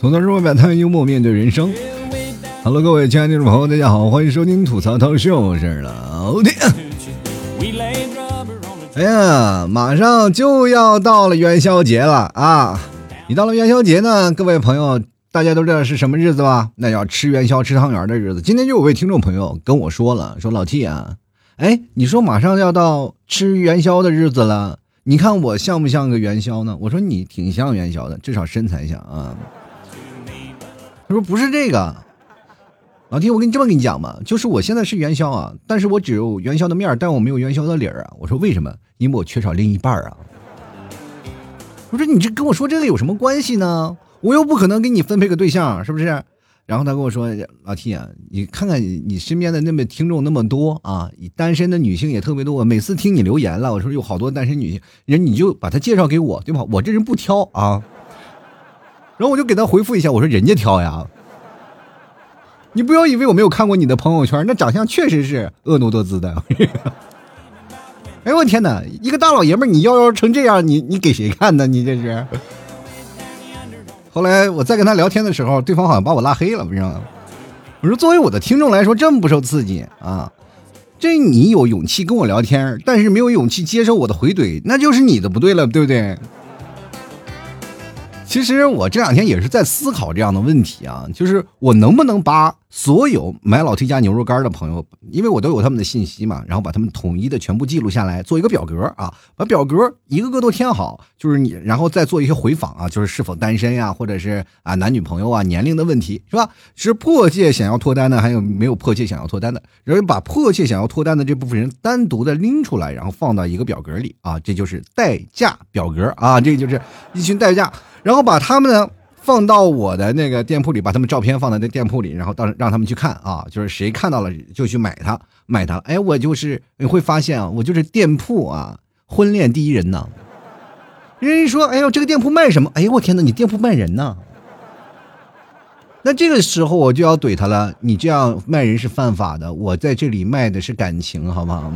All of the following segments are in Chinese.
吐槽社会百态，幽默面对人生。Hello，各位亲爱的听众朋友，大家好，欢迎收听吐槽涛秀，我是老铁。哎呀，马上就要到了元宵节了啊！一到了元宵节呢，各位朋友，大家都知道是什么日子吧？那叫吃元宵、吃汤圆的日子。今天就有位听众朋友跟我说了，说老 T 啊，哎，你说马上要到吃元宵的日子了，你看我像不像个元宵呢？我说你挺像元宵的，至少身材像啊。他说不是这个，老弟，我跟你这么跟你讲吧，就是我现在是元宵啊，但是我只有元宵的面但我没有元宵的理儿啊。我说为什么？因为我缺少另一半啊。我说你这跟我说这个有什么关系呢？我又不可能给你分配个对象，是不是？然后他跟我说，老 T 啊，你看看你身边的那么听众那么多啊，单身的女性也特别多，每次听你留言了，我说有好多单身女性，人你就把她介绍给我，对吧？我这人不挑啊。然后我就给他回复一下，我说人家挑呀，你不要以为我没有看过你的朋友圈，那长相确实是婀娜多姿的。哎呦我天哪，一个大老爷们儿你妖妖成这样，你你给谁看呢？你这是。后来我再跟他聊天的时候，对方好像把我拉黑了，不知道。我说作为我的听众来说，这么不受刺激啊，这你有勇气跟我聊天，但是没有勇气接受我的回怼，那就是你的不对了，对不对？其实我这两天也是在思考这样的问题啊，就是我能不能把所有买老 T 家牛肉干的朋友，因为我都有他们的信息嘛，然后把他们统一的全部记录下来，做一个表格啊，把表格一个个都填好，就是你，然后再做一些回访啊，就是是否单身呀，或者是啊男女朋友啊，年龄的问题是吧？是迫切想要脱单的，还有没有迫切想要脱单的？然后把迫切想要脱单的这部分人单独的拎出来，然后放到一个表格里啊，这就是代驾表格啊，这就是一群代驾。然后把他们呢放到我的那个店铺里，把他们照片放在那店铺里，然后到让他们去看啊，就是谁看到了就去买它，买它。哎，我就是你会发现啊，我就是店铺啊，婚恋第一人呢。人家说，哎呦，这个店铺卖什么？哎呦，我天哪，你店铺卖人呢？那这个时候我就要怼他了，你这样卖人是犯法的，我在这里卖的是感情，好不好？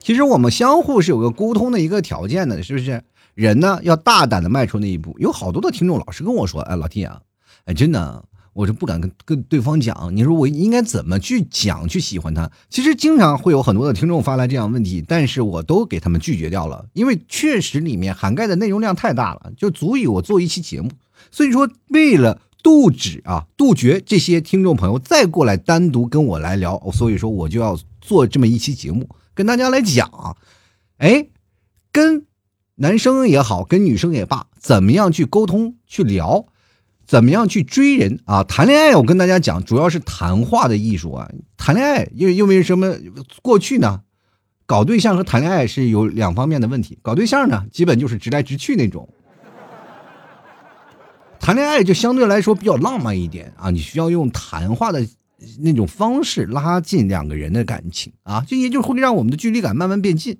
其实我们相互是有个沟通的一个条件的，是不是？人呢要大胆的迈出那一步，有好多的听众老是跟我说：“哎，老弟啊，哎，真的，我就不敢跟跟对方讲。你说我应该怎么去讲去喜欢他？其实经常会有很多的听众发来这样问题，但是我都给他们拒绝掉了，因为确实里面涵盖的内容量太大了，就足以我做一期节目。所以说，为了杜止啊，杜绝这些听众朋友再过来单独跟我来聊，所以说我就要做这么一期节目，跟大家来讲，哎，跟。男生也好，跟女生也罢，怎么样去沟通、去聊，怎么样去追人啊？谈恋爱，我跟大家讲，主要是谈话的艺术啊。谈恋爱，因为因为什么？过去呢，搞对象和谈恋爱是有两方面的问题。搞对象呢，基本就是直来直去那种；谈恋爱就相对来说比较浪漫一点啊。你需要用谈话的那种方式拉近两个人的感情啊，这也就会让我们的距离感慢慢变近。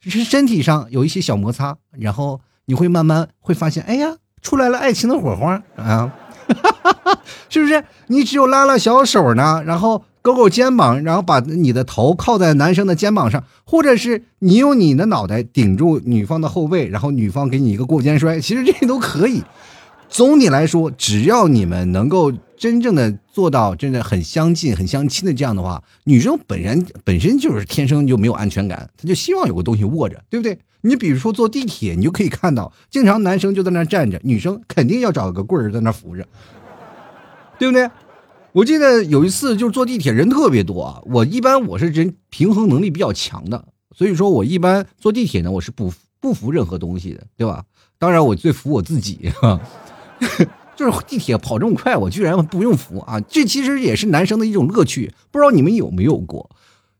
只是身体上有一些小摩擦，然后你会慢慢会发现，哎呀，出来了爱情的火花啊，是不是？你只有拉拉小手呢，然后勾勾肩膀，然后把你的头靠在男生的肩膀上，或者是你用你的脑袋顶住女方的后背，然后女方给你一个过肩摔，其实这都可以。总体来说，只要你们能够真正的做到真的很相近、很相亲的这样的话，女生本人本身就是天生就没有安全感，她就希望有个东西握着，对不对？你比如说坐地铁，你就可以看到，经常男生就在那站着，女生肯定要找个棍儿在那扶着，对不对？我记得有一次就是坐地铁人特别多啊，我一般我是人平衡能力比较强的，所以说我一般坐地铁呢，我是不不扶任何东西的，对吧？当然我最服我自己。就是地铁跑这么快，我居然不用扶啊！这其实也是男生的一种乐趣，不知道你们有没有过？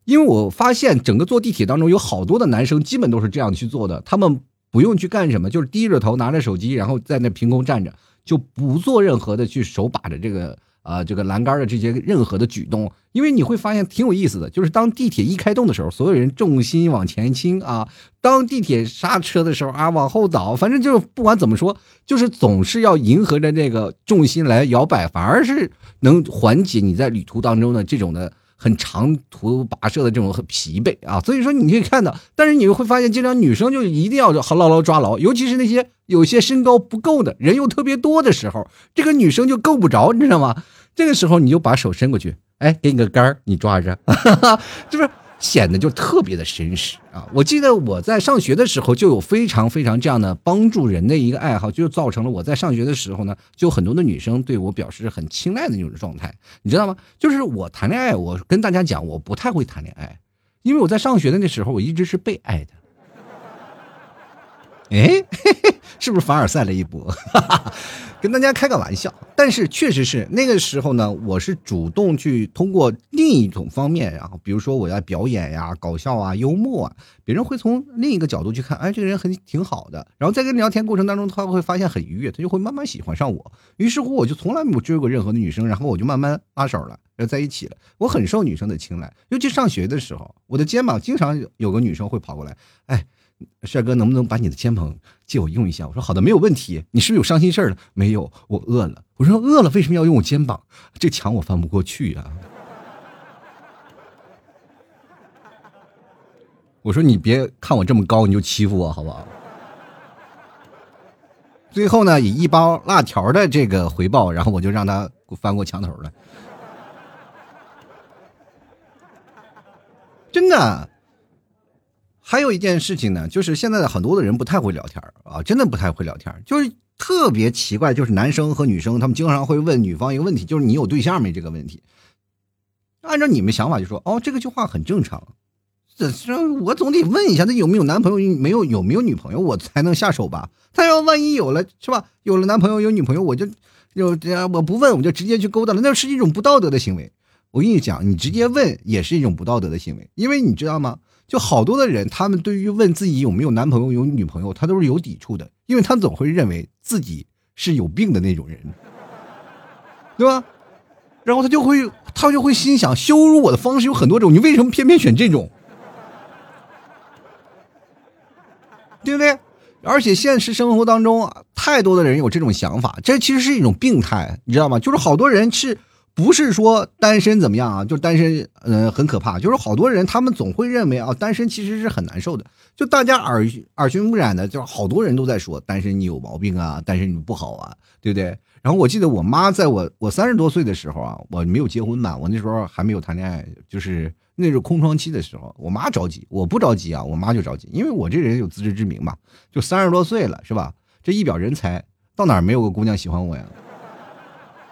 因为我发现整个坐地铁当中有好多的男生基本都是这样去做的，他们不用去干什么，就是低着头拿着手机，然后在那凭空站着，就不做任何的去手把着这个。啊，这个栏杆的这些任何的举动，因为你会发现挺有意思的，就是当地铁一开动的时候，所有人重心往前倾啊；当地铁刹车的时候啊，往后倒，反正就不管怎么说，就是总是要迎合着这个重心来摇摆，反而是能缓解你在旅途当中的这种的很长途跋涉的这种很疲惫啊。所以说你可以看到，但是你会发现，经常女生就一定要好牢牢抓牢，尤其是那些有些身高不够的人又特别多的时候，这个女生就够不着，你知道吗？这个时候你就把手伸过去，哎，给你个杆儿，你抓着，是不是？显得就特别的绅士啊！我记得我在上学的时候就有非常非常这样的帮助人的一个爱好，就造成了我在上学的时候呢，就很多的女生对我表示很青睐的那种状态，你知道吗？就是我谈恋爱，我跟大家讲，我不太会谈恋爱，因为我在上学的那时候，我一直是被爱的。哎，是不是凡尔赛了一波？跟大家开个玩笑，但是确实是那个时候呢，我是主动去通过另一种方面，然后比如说我要表演呀、搞笑啊、幽默啊，别人会从另一个角度去看，哎，这个人很挺好的。然后在跟聊天过程当中，他会发现很愉悦，他就会慢慢喜欢上我。于是乎，我就从来没有追过任何的女生，然后我就慢慢拉手了，要在一起了。我很受女生的青睐，尤其上学的时候，我的肩膀经常有个女生会跑过来，哎。帅哥，能不能把你的肩膀借我用一下？我说好的，没有问题。你是不是有伤心事儿了？没有，我饿了。我说饿了，为什么要用我肩膀？这墙我翻不过去呀。我说你别看我这么高，你就欺负我好不好？最后呢，以一包辣条的这个回报，然后我就让他翻过墙头了。真的。还有一件事情呢，就是现在的很多的人不太会聊天啊，真的不太会聊天就是特别奇怪，就是男生和女生他们经常会问女方一个问题，就是你有对象没这个问题。按照你们想法就说，哦，这个句话很正常，这这我总得问一下他有没有男朋友，没有有没有女朋友，我才能下手吧。他要万一有了是吧？有了男朋友有女朋友，我就就这样我不问，我就直接去勾搭了，那是一种不道德的行为。我跟你讲，你直接问也是一种不道德的行为，因为你知道吗？就好多的人，他们对于问自己有没有男朋友、有女朋友，他都是有抵触的，因为他总会认为自己是有病的那种人，对吧？然后他就会，他就会心想，羞辱我的方式有很多种，你为什么偏偏选这种？对不对？而且现实生活当中，太多的人有这种想法，这其实是一种病态，你知道吗？就是好多人是。不是说单身怎么样啊？就单身，嗯，很可怕。就是好多人，他们总会认为啊，单身其实是很难受的。就大家耳耳熏目染的，就是好多人都在说单身你有毛病啊，单身你不好啊，对不对？然后我记得我妈在我我三十多岁的时候啊，我没有结婚嘛，我那时候还没有谈恋爱，就是那是空窗期的时候，我妈着急，我不着急啊，我妈就着急，因为我这人有自知之明嘛，就三十多岁了是吧？这一表人才，到哪没有个姑娘喜欢我呀？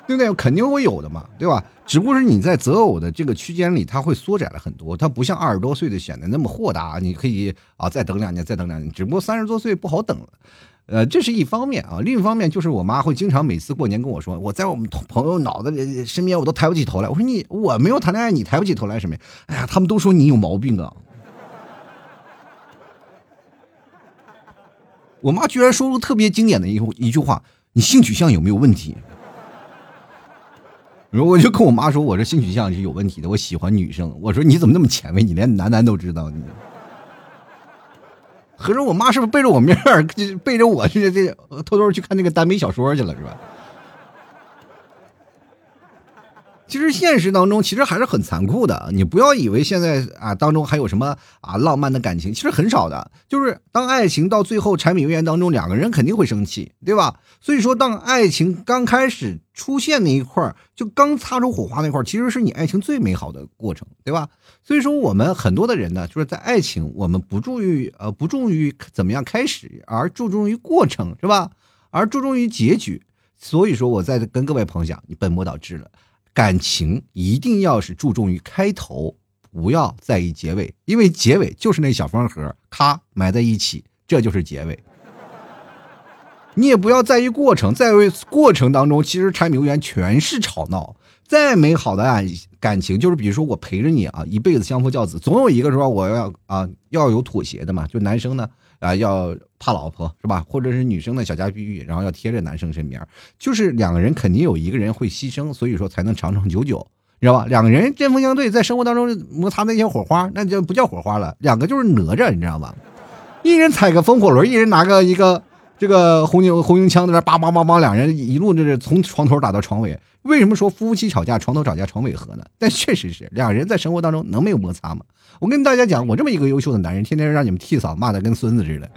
对不对？肯定会有的嘛，对吧？只不过是你在择偶的这个区间里，它会缩窄了很多。它不像二十多岁的显得那么豁达，你可以啊再等两年，再等两年。只不过三十多岁不好等了，呃，这是一方面啊。另一方面就是我妈会经常每次过年跟我说，我在我们朋友脑子里身边我都抬不起头来。我说你我没有谈恋爱，你抬不起头来什么呀？哎呀，他们都说你有毛病啊。我妈居然说出特别经典的一一句话：你性取向有没有问题？然后我就跟我妈说，我这性取向是有问题的，我喜欢女生。我说你怎么那么前卫，你连男男都知道？你合着我妈是不是背着我面儿，背着我这这偷偷去看那个耽美小说去了，是吧？其实现实当中其实还是很残酷的，你不要以为现在啊当中还有什么啊浪漫的感情，其实很少的。就是当爱情到最后柴米油盐当中，两个人肯定会生气，对吧？所以说，当爱情刚开始出现那一块儿，就刚擦出火花那块儿，其实是你爱情最美好的过程，对吧？所以说，我们很多的人呢，就是在爱情，我们不注意呃不重于怎么样开始，而注重于过程，是吧？而注重于结局。所以说，我在跟各位朋友讲，你本末倒置了。感情一定要是注重于开头，不要在意结尾，因为结尾就是那小方盒，咔埋在一起，这就是结尾。你也不要在意过程，在为过程当中，其实柴米油盐全是吵闹。再美好的爱感情，就是比如说我陪着你啊，一辈子相夫教子，总有一个说我要啊要有妥协的嘛，就男生呢。啊，要怕老婆是吧？或者是女生的小家碧玉，然后要贴着男生身边，就是两个人肯定有一个人会牺牲，所以说才能长长久久，你知道吧？两个人针锋相对，在生活当中摩擦那些火花，那就不叫火花了，两个就是哪吒，你知道吧？一人踩个风火轮，一人拿个一个这个红缨红缨枪在那叭叭叭叭，两人一路就是从床头打到床尾。为什么说夫妻吵架床头吵架床尾和呢？但确实是两人在生活当中能没有摩擦吗？我跟大家讲，我这么一个优秀的男人，天天让你们替嫂骂的跟孙子似的，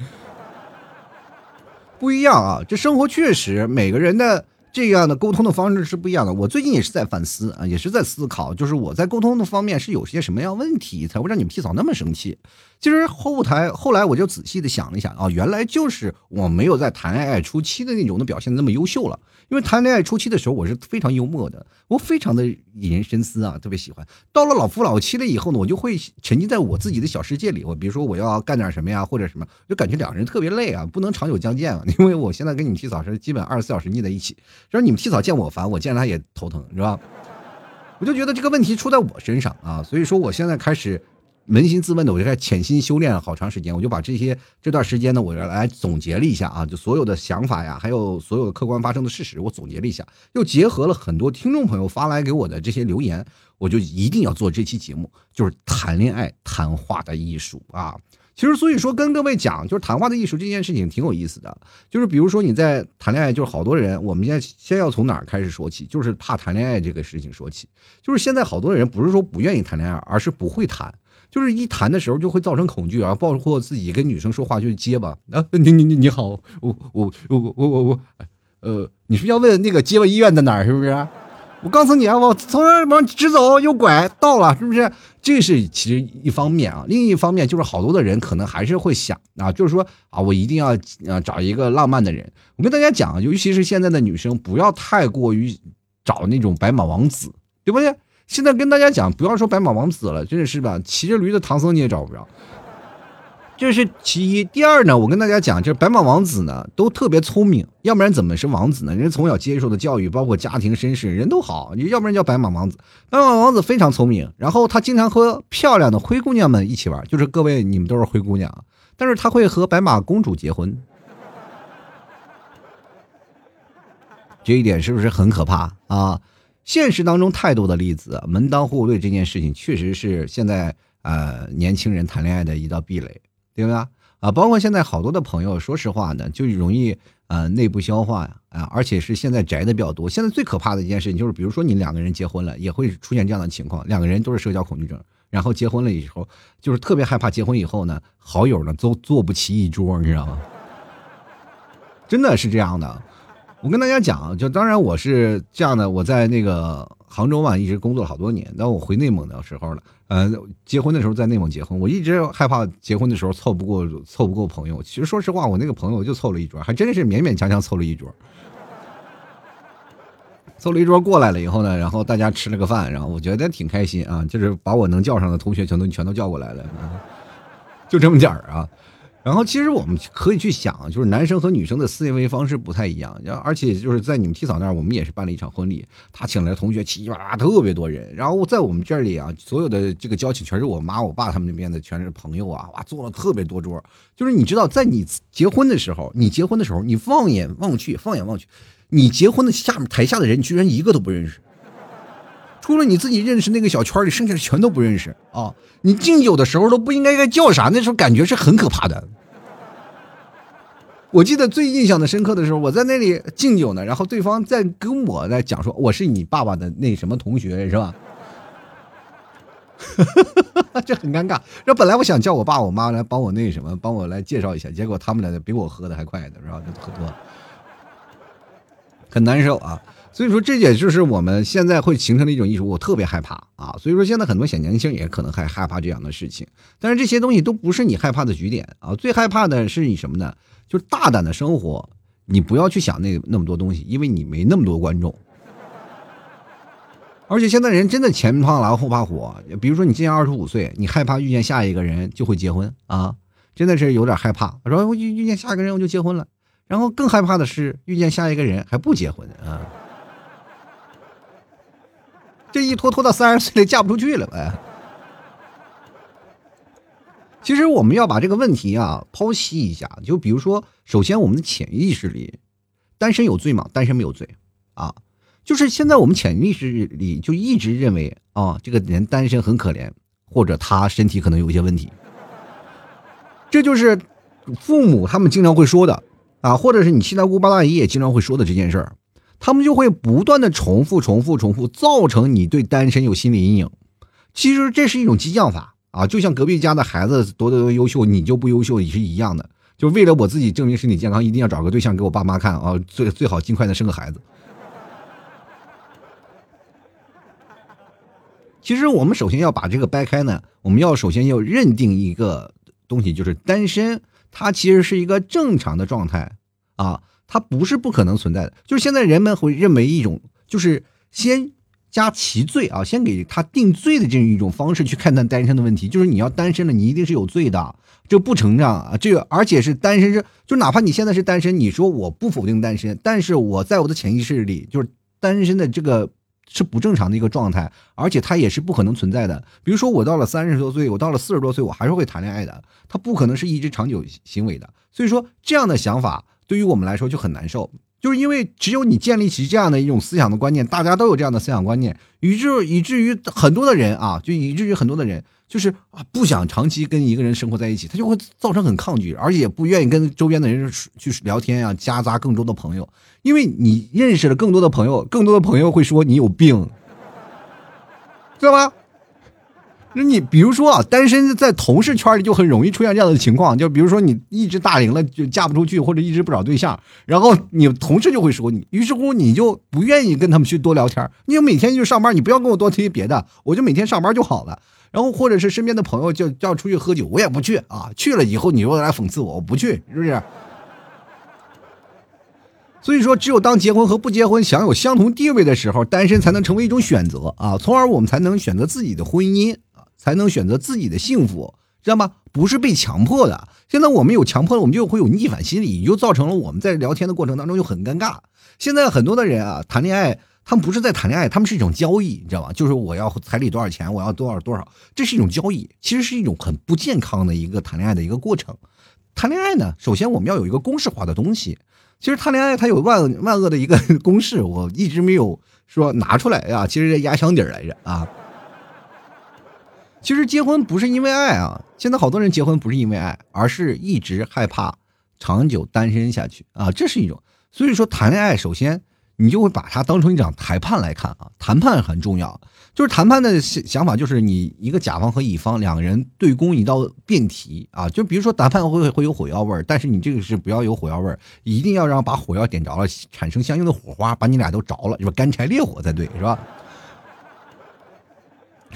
不一样啊！这生活确实每个人的。这样的沟通的方式是不一样的。我最近也是在反思啊，也是在思考，就是我在沟通的方面是有些什么样问题，才会让你们替嫂那么生气。其实后台后来我就仔细的想了一想啊，原来就是我没有在谈恋爱初期的那种的表现那么优秀了。因为谈恋爱初期的时候，我是非常幽默的，我非常的引人深思啊，特别喜欢。到了老夫老妻了以后呢，我就会沉浸在我自己的小世界里。我比如说我要干点什么呀，或者什么，就感觉两个人特别累啊，不能长久相见啊。因为我现在跟你们替嫂是基本二十四小时腻在一起，就是你们替嫂见我烦，我见他也头疼，是吧？我就觉得这个问题出在我身上啊，所以说我现在开始。扪心自问的，我就在潜心修炼了好长时间，我就把这些这段时间呢，我来总结了一下啊，就所有的想法呀，还有所有的客观发生的事实，我总结了一下，又结合了很多听众朋友发来给我的这些留言，我就一定要做这期节目，就是谈恋爱谈话的艺术啊。其实，所以说跟各位讲，就是谈话的艺术这件事情挺有意思的。就是比如说你在谈恋爱，就是好多人，我们现在先要从哪儿开始说起？就是怕谈恋爱这个事情说起。就是现在好多人不是说不愿意谈恋爱，而是不会谈。就是一谈的时候就会造成恐惧啊，包括自己跟女生说话就结巴啊，你你你你好，我我我我我我，呃，你是要问那个结巴医院在哪儿是不是？我告诉你啊，我从那往直走右拐到了，是不是？这是其实一方面啊，另一方面就是好多的人可能还是会想啊，就是说啊，我一定要啊找一个浪漫的人。我跟大家讲啊，尤其是现在的女生，不要太过于找那种白马王子，对不对？现在跟大家讲，不要说白马王子了，真的是吧？骑着驴的唐僧你也找不着，这是其一。第二呢，我跟大家讲，就是白马王子呢都特别聪明，要不然怎么是王子呢？人从小接受的教育，包括家庭身世，人都好，你要不然叫白马王子。白马王子非常聪明，然后他经常和漂亮的灰姑娘们一起玩，就是各位你们都是灰姑娘，但是他会和白马公主结婚，这一点是不是很可怕啊？现实当中太多的例子，门当户对这件事情确实是现在呃年轻人谈恋爱的一道壁垒，对吧？啊，包括现在好多的朋友，说实话呢，就容易呃内部消化呀，啊，而且是现在宅的比较多。现在最可怕的一件事情就是，比如说你两个人结婚了，也会出现这样的情况，两个人都是社交恐惧症，然后结婚了以后，就是特别害怕结婚以后呢，好友呢都坐不齐一桌，你知道吗？真的是这样的。我跟大家讲，就当然我是这样的，我在那个杭州嘛，一直工作了好多年。当我回内蒙的时候了，呃，结婚的时候在内蒙结婚，我一直害怕结婚的时候凑不过凑不够朋友。其实说实话，我那个朋友就凑了一桌，还真是勉勉强强凑了一桌。凑了一桌过来了以后呢，然后大家吃了个饭，然后我觉得挺开心啊，就是把我能叫上的同学全都全都叫过来了，就这么点儿啊。然后其实我们可以去想，就是男生和女生的思维方式不太一样，然后而且就是在你们提嫂那儿，我们也是办了一场婚礼，他请来同学七七八八特别多人，然后在我们这里啊，所有的这个交情全是我妈我爸他们那边的，全是朋友啊，哇，坐了特别多桌。就是你知道，在你结婚的时候，你结婚的时候，你放眼望去，放眼望去，你结婚的下面台下的人，居然一个都不认识。除了你自己认识那个小圈里，剩下的全都不认识啊！你敬酒的时候都不应该该叫啥，那时候感觉是很可怕的。我记得最印象的深刻的时候，我在那里敬酒呢，然后对方在跟我在讲说我是你爸爸的那什么同学是吧？这很尴尬。这本来我想叫我爸我妈来帮我那什么，帮我来介绍一下，结果他们俩比我喝的还快呢，是吧？就喝多了，很难受啊。所以说，这也就是我们现在会形成的一种艺术。我特别害怕啊！所以说，现在很多小年轻也可能还害怕这样的事情。但是这些东西都不是你害怕的局点啊！最害怕的是你什么呢？就是大胆的生活，你不要去想那那么多东西，因为你没那么多观众。而且现在人真的前怕狼后怕虎，比如说你今年二十五岁，你害怕遇见下一个人就会结婚啊，真的是有点害怕。我说遇遇见下一个人我就结婚了，然后更害怕的是遇见下一个人还不结婚啊。这一拖拖到三十岁了，嫁不出去了呗。其实我们要把这个问题啊剖析一下，就比如说，首先我们的潜意识里，单身有罪吗？单身没有罪啊。就是现在我们潜意识里就一直认为啊，这个人单身很可怜，或者他身体可能有一些问题。这就是父母他们经常会说的啊，或者是你七大姑八大姨也经常会说的这件事儿，他们就会不断的重复、重复、重复，造成你对单身有心理阴影。其实这是一种激将法啊，就像隔壁家的孩子多多优秀，你就不优秀也是一样的。就为了我自己证明身体健康，一定要找个对象给我爸妈看啊，最最好尽快的生个孩子。其实我们首先要把这个掰开呢，我们要首先要认定一个东西，就是单身，它其实是一个正常的状态啊，它不是不可能存在的。就是现在人们会认为一种，就是先加其罪啊，先给他定罪的这样一种方式去看待单身的问题，就是你要单身了，你一定是有罪的，这不成长啊，这个而且是单身是，就哪怕你现在是单身，你说我不否定单身，但是我在我的潜意识里，就是单身的这个。是不正常的一个状态，而且它也是不可能存在的。比如说，我到了三十多岁，我到了四十多岁，我还是会谈恋爱的，它不可能是一直长久行为的。所以说，这样的想法对于我们来说就很难受，就是因为只有你建立起这样的一种思想的观念，大家都有这样的思想观念，以致以至于很多的人啊，就以至于很多的人。就是啊，不想长期跟一个人生活在一起，他就会造成很抗拒，而且不愿意跟周边的人去聊天啊，夹杂更多的朋友，因为你认识了更多的朋友，更多的朋友会说你有病，知道吧？那你比如说啊，单身在同事圈里就很容易出现这样的情况，就比如说你一直大龄了就嫁不出去，或者一直不找对象，然后你同事就会说你，于是乎你就不愿意跟他们去多聊天，你就每天就上班，你不要跟我多提别的，我就每天上班就好了。然后或者是身边的朋友叫叫出去喝酒，我也不去啊。去了以后，你又来讽刺我，我不去，是不是？所以说，只有当结婚和不结婚享有相同地位的时候，单身才能成为一种选择啊，从而我们才能选择自己的婚姻，才能选择自己的幸福，知道吗？不是被强迫的。现在我们有强迫了，我们就会有逆反心理，也就造成了我们在聊天的过程当中就很尴尬。现在很多的人啊，谈恋爱。他们不是在谈恋爱，他们是一种交易，你知道吗？就是我要彩礼多少钱，我要多少多少，这是一种交易，其实是一种很不健康的一个谈恋爱的一个过程。谈恋爱呢，首先我们要有一个公式化的东西。其实谈恋爱它有万万恶的一个公式，我一直没有说拿出来啊。其实压箱底儿来着啊。其实结婚不是因为爱啊，现在好多人结婚不是因为爱，而是一直害怕长久单身下去啊，这是一种。所以说谈恋爱，首先。你就会把它当成一场谈判来看啊，谈判很重要。就是谈判的想法，就是你一个甲方和乙方两个人对攻一道辩题啊。就比如说谈判会会有火药味儿，但是你这个是不要有火药味儿，一定要让把火药点着了，产生相应的火花，把你俩都着了，是？干柴烈火才对，是吧？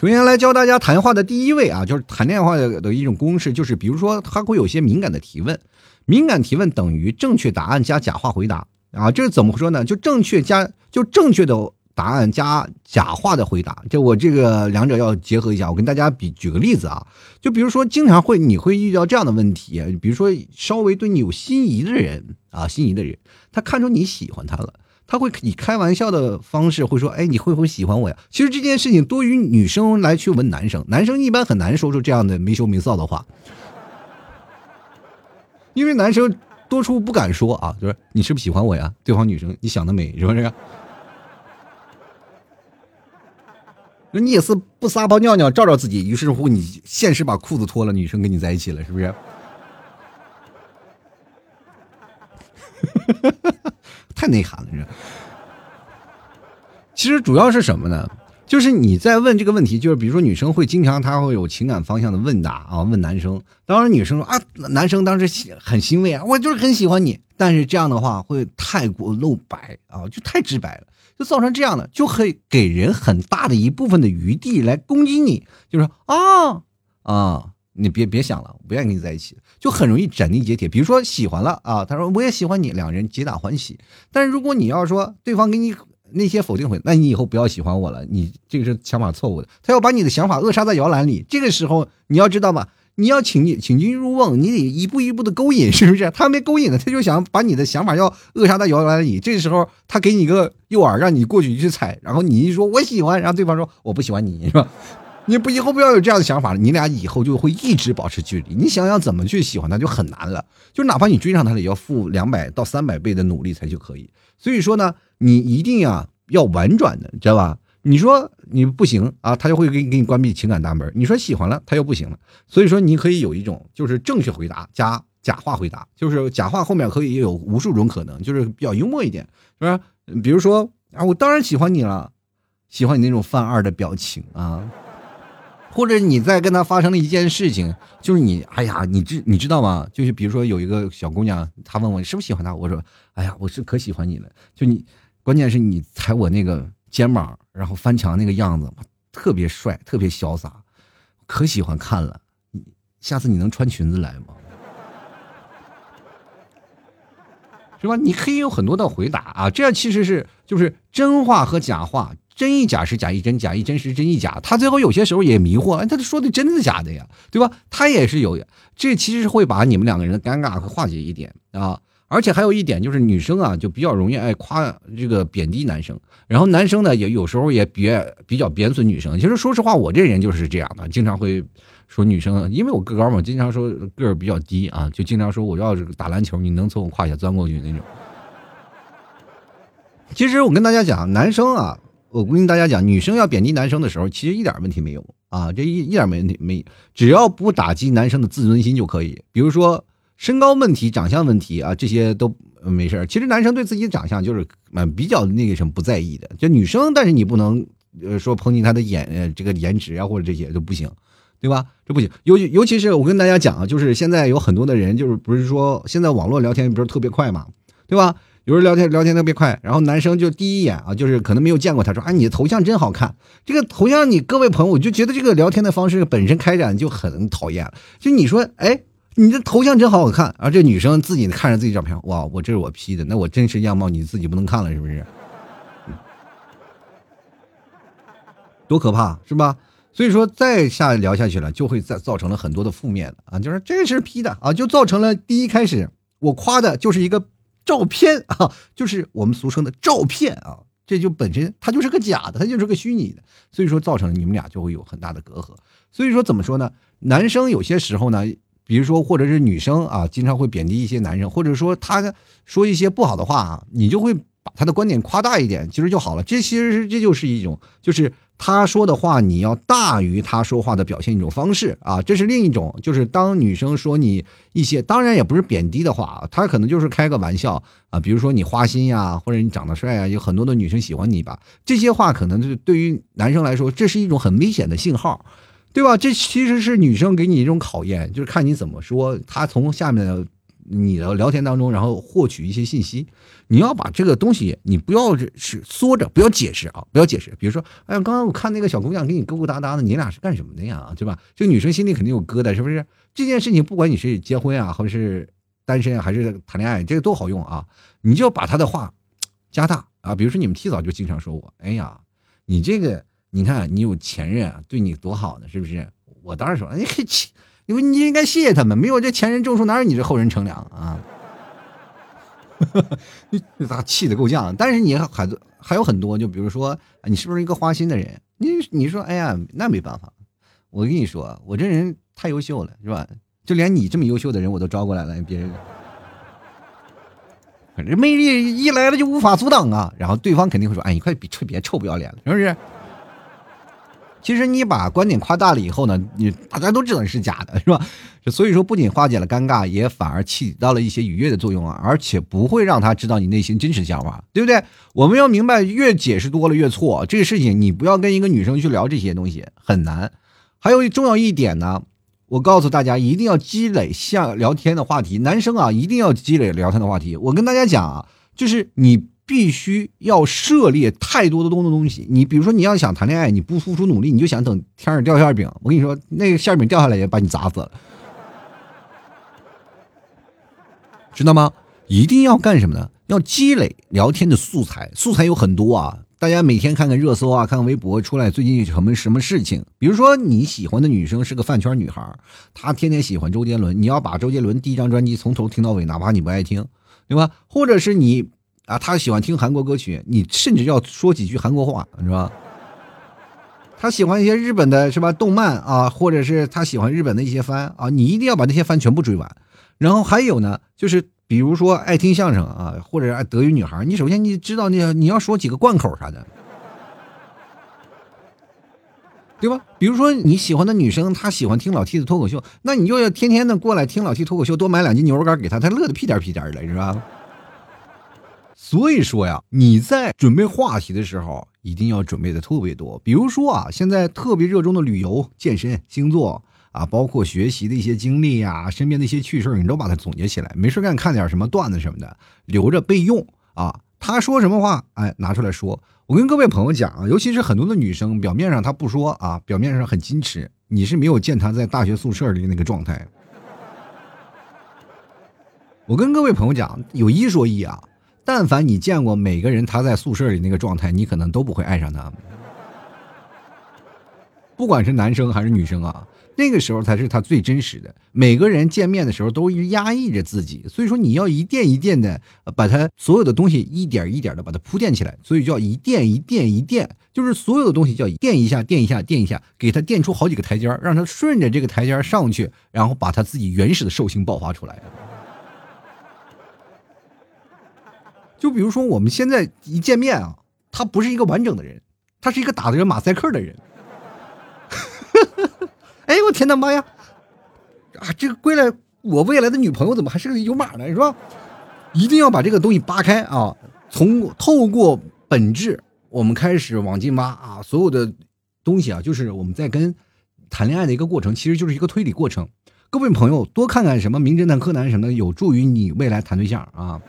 首先来教大家谈话的第一位啊，就是谈恋爱的的一种公式，就是比如说他会有些敏感的提问，敏感提问等于正确答案加假话回答。啊，这是怎么说呢？就正确加就正确的答案加假话的回答，就我这个两者要结合一下。我跟大家比举个例子啊，就比如说经常会你会遇到这样的问题，比如说稍微对你有心仪的人啊，心仪的人，他看出你喜欢他了，他会以开玩笑的方式会说，哎，你会不会喜欢我呀？其实这件事情多于女生来去问男生，男生一般很难说出这样的没羞没臊的话，因为男生。多数不敢说啊，就是你是不是喜欢我呀？对方女生，你想得美，是不是？那你也是不撒泡尿尿照照自己，于是乎你现实把裤子脱了，女生跟你在一起了，是不是？太内涵了，这。其实主要是什么呢？就是你在问这个问题，就是比如说女生会经常她会有情感方向的问答啊，问男生。当然女生说啊，男生当时很欣慰啊，我就是很喜欢你。但是这样的话会太过露白啊，就太直白了，就造成这样的，就会给人很大的一部分的余地来攻击你。就说啊啊，你别别想了，不愿意跟你在一起，就很容易斩钉截铁。比如说喜欢了啊，他说我也喜欢你，两人皆大欢喜。但是如果你要说对方给你。那些否定回，那你以后不要喜欢我了。你这个是想法错误的，他要把你的想法扼杀在摇篮里。这个时候你要知道吧，你要请你请君入瓮，你得一步一步的勾引，是不是？他没勾引呢，他就想把你的想法要扼杀在摇篮里。这个时候他给你个诱饵，让你过去去踩，然后你一说我喜欢，然后对方说我不喜欢你，是吧？你不以后不要有这样的想法了，你俩以后就会一直保持距离。你想想怎么去喜欢他就很难了，就哪怕你追上他了，也要付两百到三百倍的努力才就可以。所以说呢，你一定要。要婉转的，知道吧？你说你不行啊，他就会给你给你关闭情感大门。你说喜欢了，他又不行了。所以说，你可以有一种就是正确回答加假话回答，就是假话后面可以有无数种可能，就是比较幽默一点，是吧？比如说啊，我当然喜欢你了，喜欢你那种犯二的表情啊。或者你在跟他发生了一件事情，就是你，哎呀，你知你知道吗？就是比如说有一个小姑娘，她问我是不是喜欢他，我说，哎呀，我是可喜欢你了。就你，关键是你踩我那个肩膀，然后翻墙那个样子，特别帅，特别潇洒，可喜欢看了。你下次你能穿裙子来吗？是吧？你可以有很多的回答啊，这样其实是就是真话和假话。真亦假时假亦真，假亦真实真亦假。他最后有些时候也迷惑，哎，他说的真的假的呀？对吧？他也是有，这其实是会把你们两个人的尴尬和化解一点啊。而且还有一点就是，女生啊就比较容易爱夸这个贬低男生，然后男生呢也有时候也别比较贬损女生。其实说实话，我这人就是这样的，经常会说女生，因为我个高嘛，经常说个儿比较低啊，就经常说我要是打篮球，你能从我胯下钻过去那种。其实我跟大家讲，男生啊。我跟大家讲，女生要贬低男生的时候，其实一点问题没有啊，这一一点没问题没，只要不打击男生的自尊心就可以。比如说身高问题、长相问题啊，这些都没事其实男生对自己长相就是嗯比较那个什么不在意的，就女生，但是你不能呃说抨击他的颜呃这个颜值啊或者这些都不行，对吧？这不行。尤尤其是我跟大家讲啊，就是现在有很多的人就是不是说现在网络聊天不是特别快嘛，对吧？有人聊天聊天特别快，然后男生就第一眼啊，就是可能没有见过他，说啊，你的头像真好看。这个头像，你各位朋友，我就觉得这个聊天的方式本身开展就很讨厌。就你说，哎，你的头像真好好看，而这女生自己看着自己照片，哇，我这是我 P 的，那我真实样貌你自己不能看了，是不是？多可怕，是吧？所以说再下聊下去了，就会再造成了很多的负面的啊，就是这是 P 的啊，就造成了第一开始我夸的就是一个。照片 啊，就是我们俗称的照片啊，这就本身它就是个假的，它就是个虚拟的，所以说造成你们俩就会有很大的隔阂。所以说怎么说呢？男生有些时候呢，比如说或者是女生啊，经常会贬低一些男生，或者说他说一些不好的话啊，你就会他的观点夸大一点，其实就好了。这其实这就是一种就是。他说的话，你要大于他说话的表现一种方式啊，这是另一种，就是当女生说你一些，当然也不是贬低的话，他可能就是开个玩笑啊，比如说你花心呀，或者你长得帅啊，有很多的女生喜欢你吧，这些话可能是对于男生来说，这是一种很危险的信号，对吧？这其实是女生给你一种考验，就是看你怎么说，他从下面。你的聊天当中，然后获取一些信息，你要把这个东西，你不要是缩着，不要解释啊，不要解释。比如说，哎呀，刚刚我看那个小姑娘跟你勾勾搭搭的，你俩是干什么的呀？对吧？这女生心里肯定有疙瘩，是不是？这件事情，不管你是结婚啊，或者是单身，还是谈恋爱，这个都好用啊。你就把他的话加大啊。比如说，你们提早就经常说我，哎呀，你这个，你看你有前任啊，对你多好呢，是不是？我当然说，哎，切。因为你应该谢谢他们，没有这前人种树，哪有你这后人乘凉啊？你你咋气得够呛？但是你还还有很多，就比如说，你是不是一个花心的人？你你说，哎呀，那没办法。我跟你说，我这人太优秀了，是吧？就连你这么优秀的人，我都招过来了，别人，这魅力一来了就无法阻挡啊。然后对方肯定会说，哎，你快别臭别臭不要脸了，是不是？其实你把观点夸大了以后呢，你大家都知道你是假的，是吧？所以说不仅化解了尴尬，也反而起到了一些愉悦的作用啊，而且不会让他知道你内心真实想法，对不对？我们要明白，越解释多了越错。这个事情你不要跟一个女生去聊这些东西，很难。还有重要一点呢，我告诉大家，一定要积累下聊天的话题。男生啊，一定要积累聊天的话题。我跟大家讲啊，就是你。必须要涉猎太多的东的东西。你比如说，你要想谈恋爱，你不付出努力，你就想等天上掉馅饼。我跟你说，那个馅饼掉下来也把你砸死了，知道吗？一定要干什么呢？要积累聊天的素材，素材有很多啊。大家每天看看热搜啊，看看微博出来最近什么什么事情。比如说你喜欢的女生是个饭圈女孩，她天天喜欢周杰伦，你要把周杰伦第一张专辑从头听到尾，哪怕你不爱听，对吧？或者是你。啊，他喜欢听韩国歌曲，你甚至要说几句韩国话，是吧？他喜欢一些日本的，是吧？动漫啊，或者是他喜欢日本的一些番啊，你一定要把那些番全部追完。然后还有呢，就是比如说爱听相声啊，或者爱德语女孩，你首先你知道你你要说几个贯口啥的。对吧？比如说你喜欢的女生，她喜欢听老 T 的脱口秀，那你就要天天的过来听老 T 脱口秀，多买两斤牛肉干给她，她乐得屁颠屁颠的，是吧？所以说呀，你在准备话题的时候，一定要准备的特别多。比如说啊，现在特别热衷的旅游、健身、星座啊，包括学习的一些经历呀，身边的一些趣事你都把它总结起来。没事干看点什么段子什么的，留着备用啊。他说什么话，哎，拿出来说。我跟各位朋友讲啊，尤其是很多的女生，表面上她不说啊，表面上很矜持，你是没有见她在大学宿舍里那个状态。我跟各位朋友讲，有一说一啊，但凡你见过每个人他在宿舍里那个状态，你可能都不会爱上他。不管是男生还是女生啊。那个时候才是他最真实的。每个人见面的时候都压抑着自己，所以说你要一垫一垫的把他所有的东西一点一点的把它铺垫起来，所以叫一垫一垫一垫，就是所有的东西叫垫一下垫一下垫一下，给他垫出好几个台阶让他顺着这个台阶上去，然后把他自己原始的兽性爆发出来。就比如说我们现在一见面啊，他不是一个完整的人，他是一个打的人马赛克的人。哎我天哪妈呀！啊，这个归来我未来的女朋友怎么还是个有码呢？是吧？一定要把这个东西扒开啊！从透过本质，我们开始往进挖啊！所有的东西啊，就是我们在跟谈恋爱的一个过程，其实就是一个推理过程。各位朋友，多看看什么《名侦探柯南》什么的，有助于你未来谈对象啊！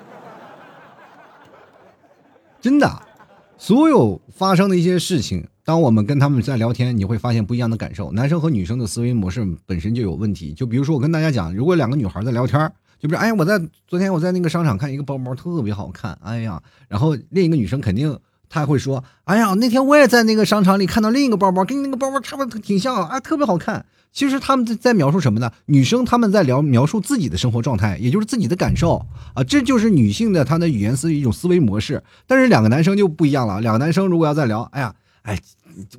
真的，所有发生的一些事情。当我们跟他们在聊天，你会发现不一样的感受。男生和女生的思维模式本身就有问题。就比如说，我跟大家讲，如果两个女孩在聊天，就比如，哎，我在昨天我在那个商场看一个包包特别好看，哎呀，然后另一个女生肯定她会说，哎呀，那天我也在那个商场里看到另一个包包，跟你那个包包差不多挺像啊，特别好看。其实他们在在描述什么呢？女生他们在聊描述自己的生活状态，也就是自己的感受啊，这就是女性的她的语言思一种思维模式。但是两个男生就不一样了，两个男生如果要再聊，哎呀。哎，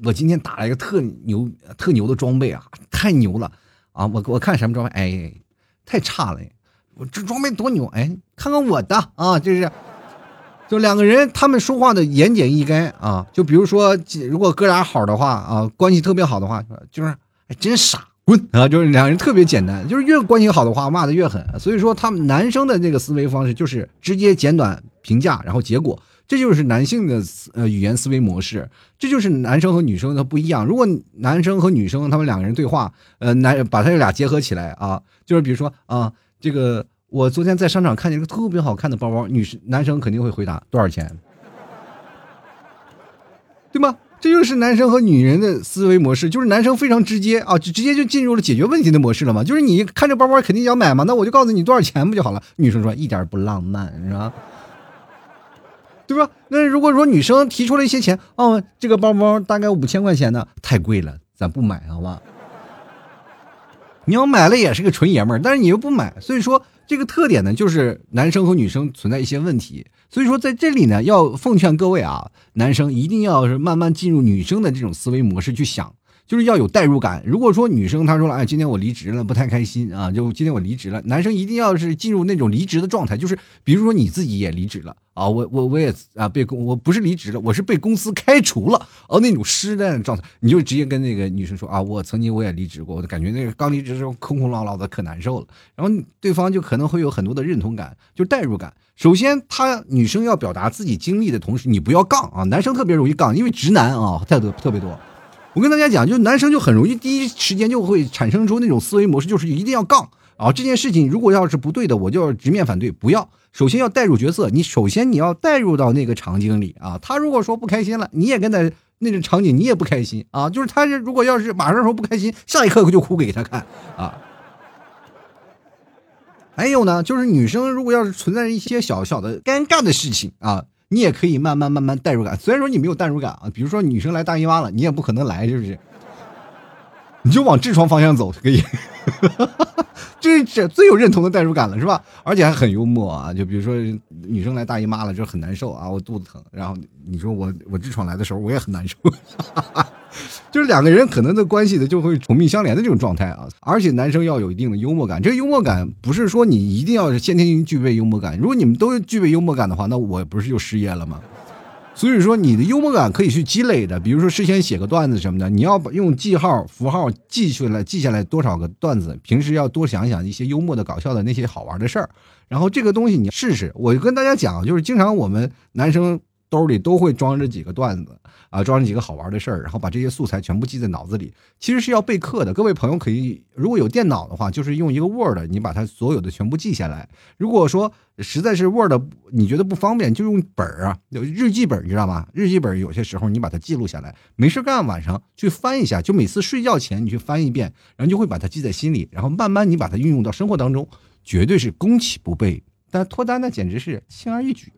我今天打了一个特牛、特牛的装备啊，太牛了啊！我我看什么装备？哎，太差了！我这装备多牛！哎，看看我的啊，就是，就两个人他们说话的言简意赅啊。就比如说，如果哥俩好的话啊，关系特别好的话，就是哎，真傻，滚啊！就是两人特别简单，就是越关系好的话骂的越狠。所以说，他们男生的这个思维方式就是直接、简短、评价，然后结果。这就是男性的呃语言思维模式，这就是男生和女生的不一样。如果男生和女生他们两个人对话，呃，男把他俩结合起来啊，就是比如说啊，这个我昨天在商场看见一个特别好看的包包，女生男生肯定会回答多少钱，对吗？这就是男生和女人的思维模式，就是男生非常直接啊，就直接就进入了解决问题的模式了嘛。就是你看这包包肯定想买嘛，那我就告诉你多少钱不就好了？女生说一点不浪漫，是吧？对吧？那如果说女生提出了一些钱，哦，这个包包大概五千块钱呢，太贵了，咱不买，好吧？你要买了也是个纯爷们儿，但是你又不买，所以说这个特点呢，就是男生和女生存在一些问题。所以说在这里呢，要奉劝各位啊，男生一定要是慢慢进入女生的这种思维模式去想。就是要有代入感。如果说女生她说了，哎，今天我离职了，不太开心啊，就今天我离职了。男生一定要是进入那种离职的状态，就是比如说你自己也离职了啊，我我我也啊被公我不是离职了，我是被公司开除了哦，那种失恋的状态，你就直接跟那个女生说啊，我曾经我也离职过，我感觉那个刚离职的时候空空落落的可难受了。然后对方就可能会有很多的认同感，就代入感。首先，他女生要表达自己经历的同时，你不要杠啊，男生特别容易杠，因为直男啊太多特别多。我跟大家讲，就男生就很容易第一时间就会产生出那种思维模式，就是一定要杠啊！这件事情如果要是不对的，我就要直面反对。不要，首先要带入角色，你首先你要带入到那个场景里啊。他如果说不开心了，你也跟他那种场景，你也不开心啊。就是他如果要是马上说不开心，下一刻就哭给他看啊。还有呢，就是女生如果要是存在一些小小的尴尬的事情啊。你也可以慢慢慢慢代入感，虽然说你没有代入感啊，比如说女生来大姨妈了，你也不可能来，是不是？你就往痔疮方向走可以，这是最有认同的代入感了，是吧？而且还很幽默啊，就比如说女生来大姨妈了，就很难受啊，我肚子疼，然后你说我我痔疮来的时候我也很难受。哈哈 就是两个人可能的关系的就会同病相怜的这种状态啊，而且男生要有一定的幽默感。这个幽默感不是说你一定要先天具备幽默感，如果你们都具备幽默感的话，那我不是就失业了吗？所以说，你的幽默感可以去积累的，比如说事先写个段子什么的，你要用记号符号记出来，记下来多少个段子。平时要多想想一些幽默的、搞笑的那些好玩的事儿。然后这个东西你试试。我跟大家讲，就是经常我们男生兜里都会装着几个段子。啊，装着几个好玩的事儿，然后把这些素材全部记在脑子里。其实是要备课的。各位朋友可以，如果有电脑的话，就是用一个 Word，你把它所有的全部记下来。如果说实在是 Word 你觉得不方便，就用本儿啊，有日记本，你知道吗？日记本有些时候你把它记录下来，没事干晚上去翻一下，就每次睡觉前你去翻一遍，然后就会把它记在心里，然后慢慢你把它运用到生活当中，绝对是攻其不备。但脱单那简直是轻而易举。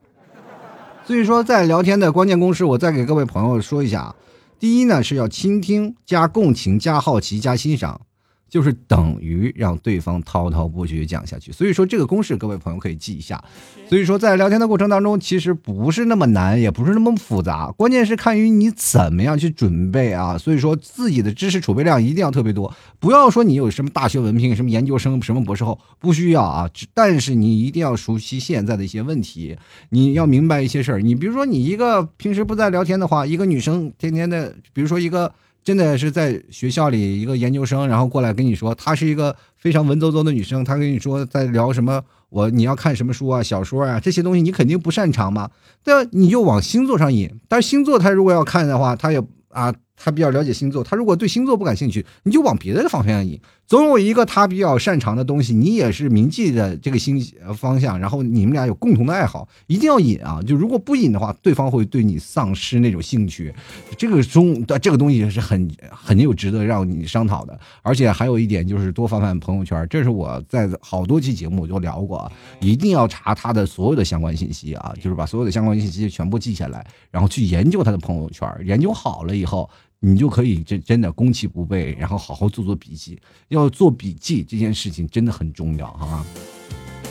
所以说，在聊天的关键公式，我再给各位朋友说一下。第一呢，是要倾听加共情加好奇加欣赏。就是等于让对方滔滔不绝讲下去，所以说这个公式各位朋友可以记一下。所以说在聊天的过程当中，其实不是那么难，也不是那么复杂，关键是看于你怎么样去准备啊。所以说自己的知识储备量一定要特别多，不要说你有什么大学文凭、什么研究生、什么博士后，不需要啊。但是你一定要熟悉现在的一些问题，你要明白一些事儿。你比如说你一个平时不在聊天的话，一个女生天天的，比如说一个。现在是在学校里一个研究生，然后过来跟你说，她是一个非常文绉绉的女生，她跟你说在聊什么，我你要看什么书啊，小说啊这些东西，你肯定不擅长嘛，对吧？你就往星座上引，但是星座他如果要看的话，他也啊。他比较了解星座，他如果对星座不感兴趣，你就往别的方向引，总有一个他比较擅长的东西，你也是铭记的这个星方向，然后你们俩有共同的爱好，一定要引啊！就如果不引的话，对方会对你丧失那种兴趣。这个中这个东西是很很有值得让你商讨的，而且还有一点就是多翻翻朋友圈，这是我在好多期节目我都聊过，一定要查他的所有的相关信息啊，就是把所有的相关信息全部记下来，然后去研究他的朋友圈，研究好了以后。你就可以真真的攻其不备，然后好好做做笔记。要做笔记这件事情真的很重要啊！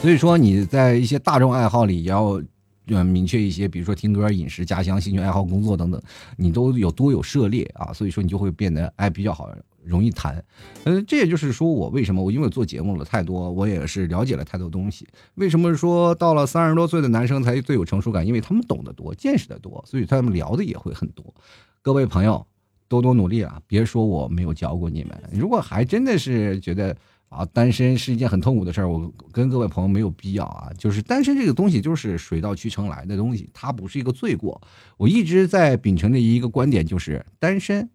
所以说你在一些大众爱好里也要呃明确一些，比如说听歌、饮食、家乡、兴趣爱好、工作等等，你都有多有涉猎啊。所以说你就会变得哎比较好，容易谈。嗯，这也就是说我为什么我因为做节目了太多，我也是了解了太多东西。为什么说到了三十多岁的男生才最有成熟感？因为他们懂得多，见识的多，所以他们聊的也会很多。各位朋友。多多努力啊！别说我没有教过你们。如果还真的是觉得啊，单身是一件很痛苦的事儿，我跟各位朋友没有必要啊。就是单身这个东西，就是水到渠成来的东西，它不是一个罪过。我一直在秉承的一个观点就是，单身，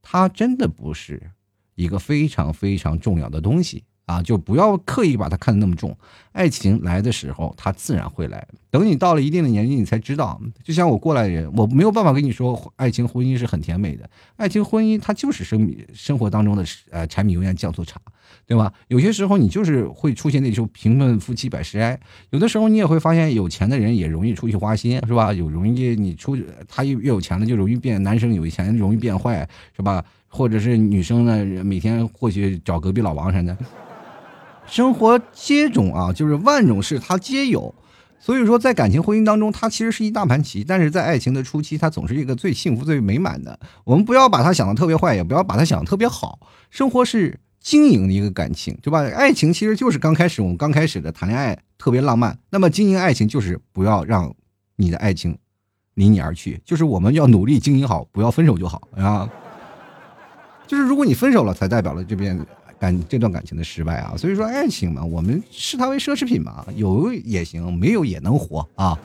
它真的不是一个非常非常重要的东西。啊，就不要刻意把它看得那么重。爱情来的时候，它自然会来。等你到了一定的年纪，你才知道。就像我过来人，我没有办法跟你说，爱情婚姻是很甜美的。爱情婚姻它就是生生活当中的呃柴米油盐酱醋茶，对吧？有些时候你就是会出现那种贫困夫妻百事哀。有的时候你也会发现，有钱的人也容易出去花心，是吧？有容易你出他越越有钱了，就容易变。男生有钱容易变坏，是吧？或者是女生呢，每天或许找隔壁老王啥的。生活皆种啊，就是万种事，它皆有。所以说，在感情婚姻当中，它其实是一大盘棋。但是在爱情的初期，它总是一个最幸福、最美满的。我们不要把它想的特别坏，也不要把它想的特别好。生活是经营的一个感情，对吧？爱情其实就是刚开始，我们刚开始的谈恋爱特别浪漫。那么经营爱情，就是不要让你的爱情离你而去，就是我们要努力经营好，不要分手就好啊。就是如果你分手了，才代表了这边。感这段感情的失败啊，所以说爱情嘛，我们视它为奢侈品嘛，有也行，没有也能活啊。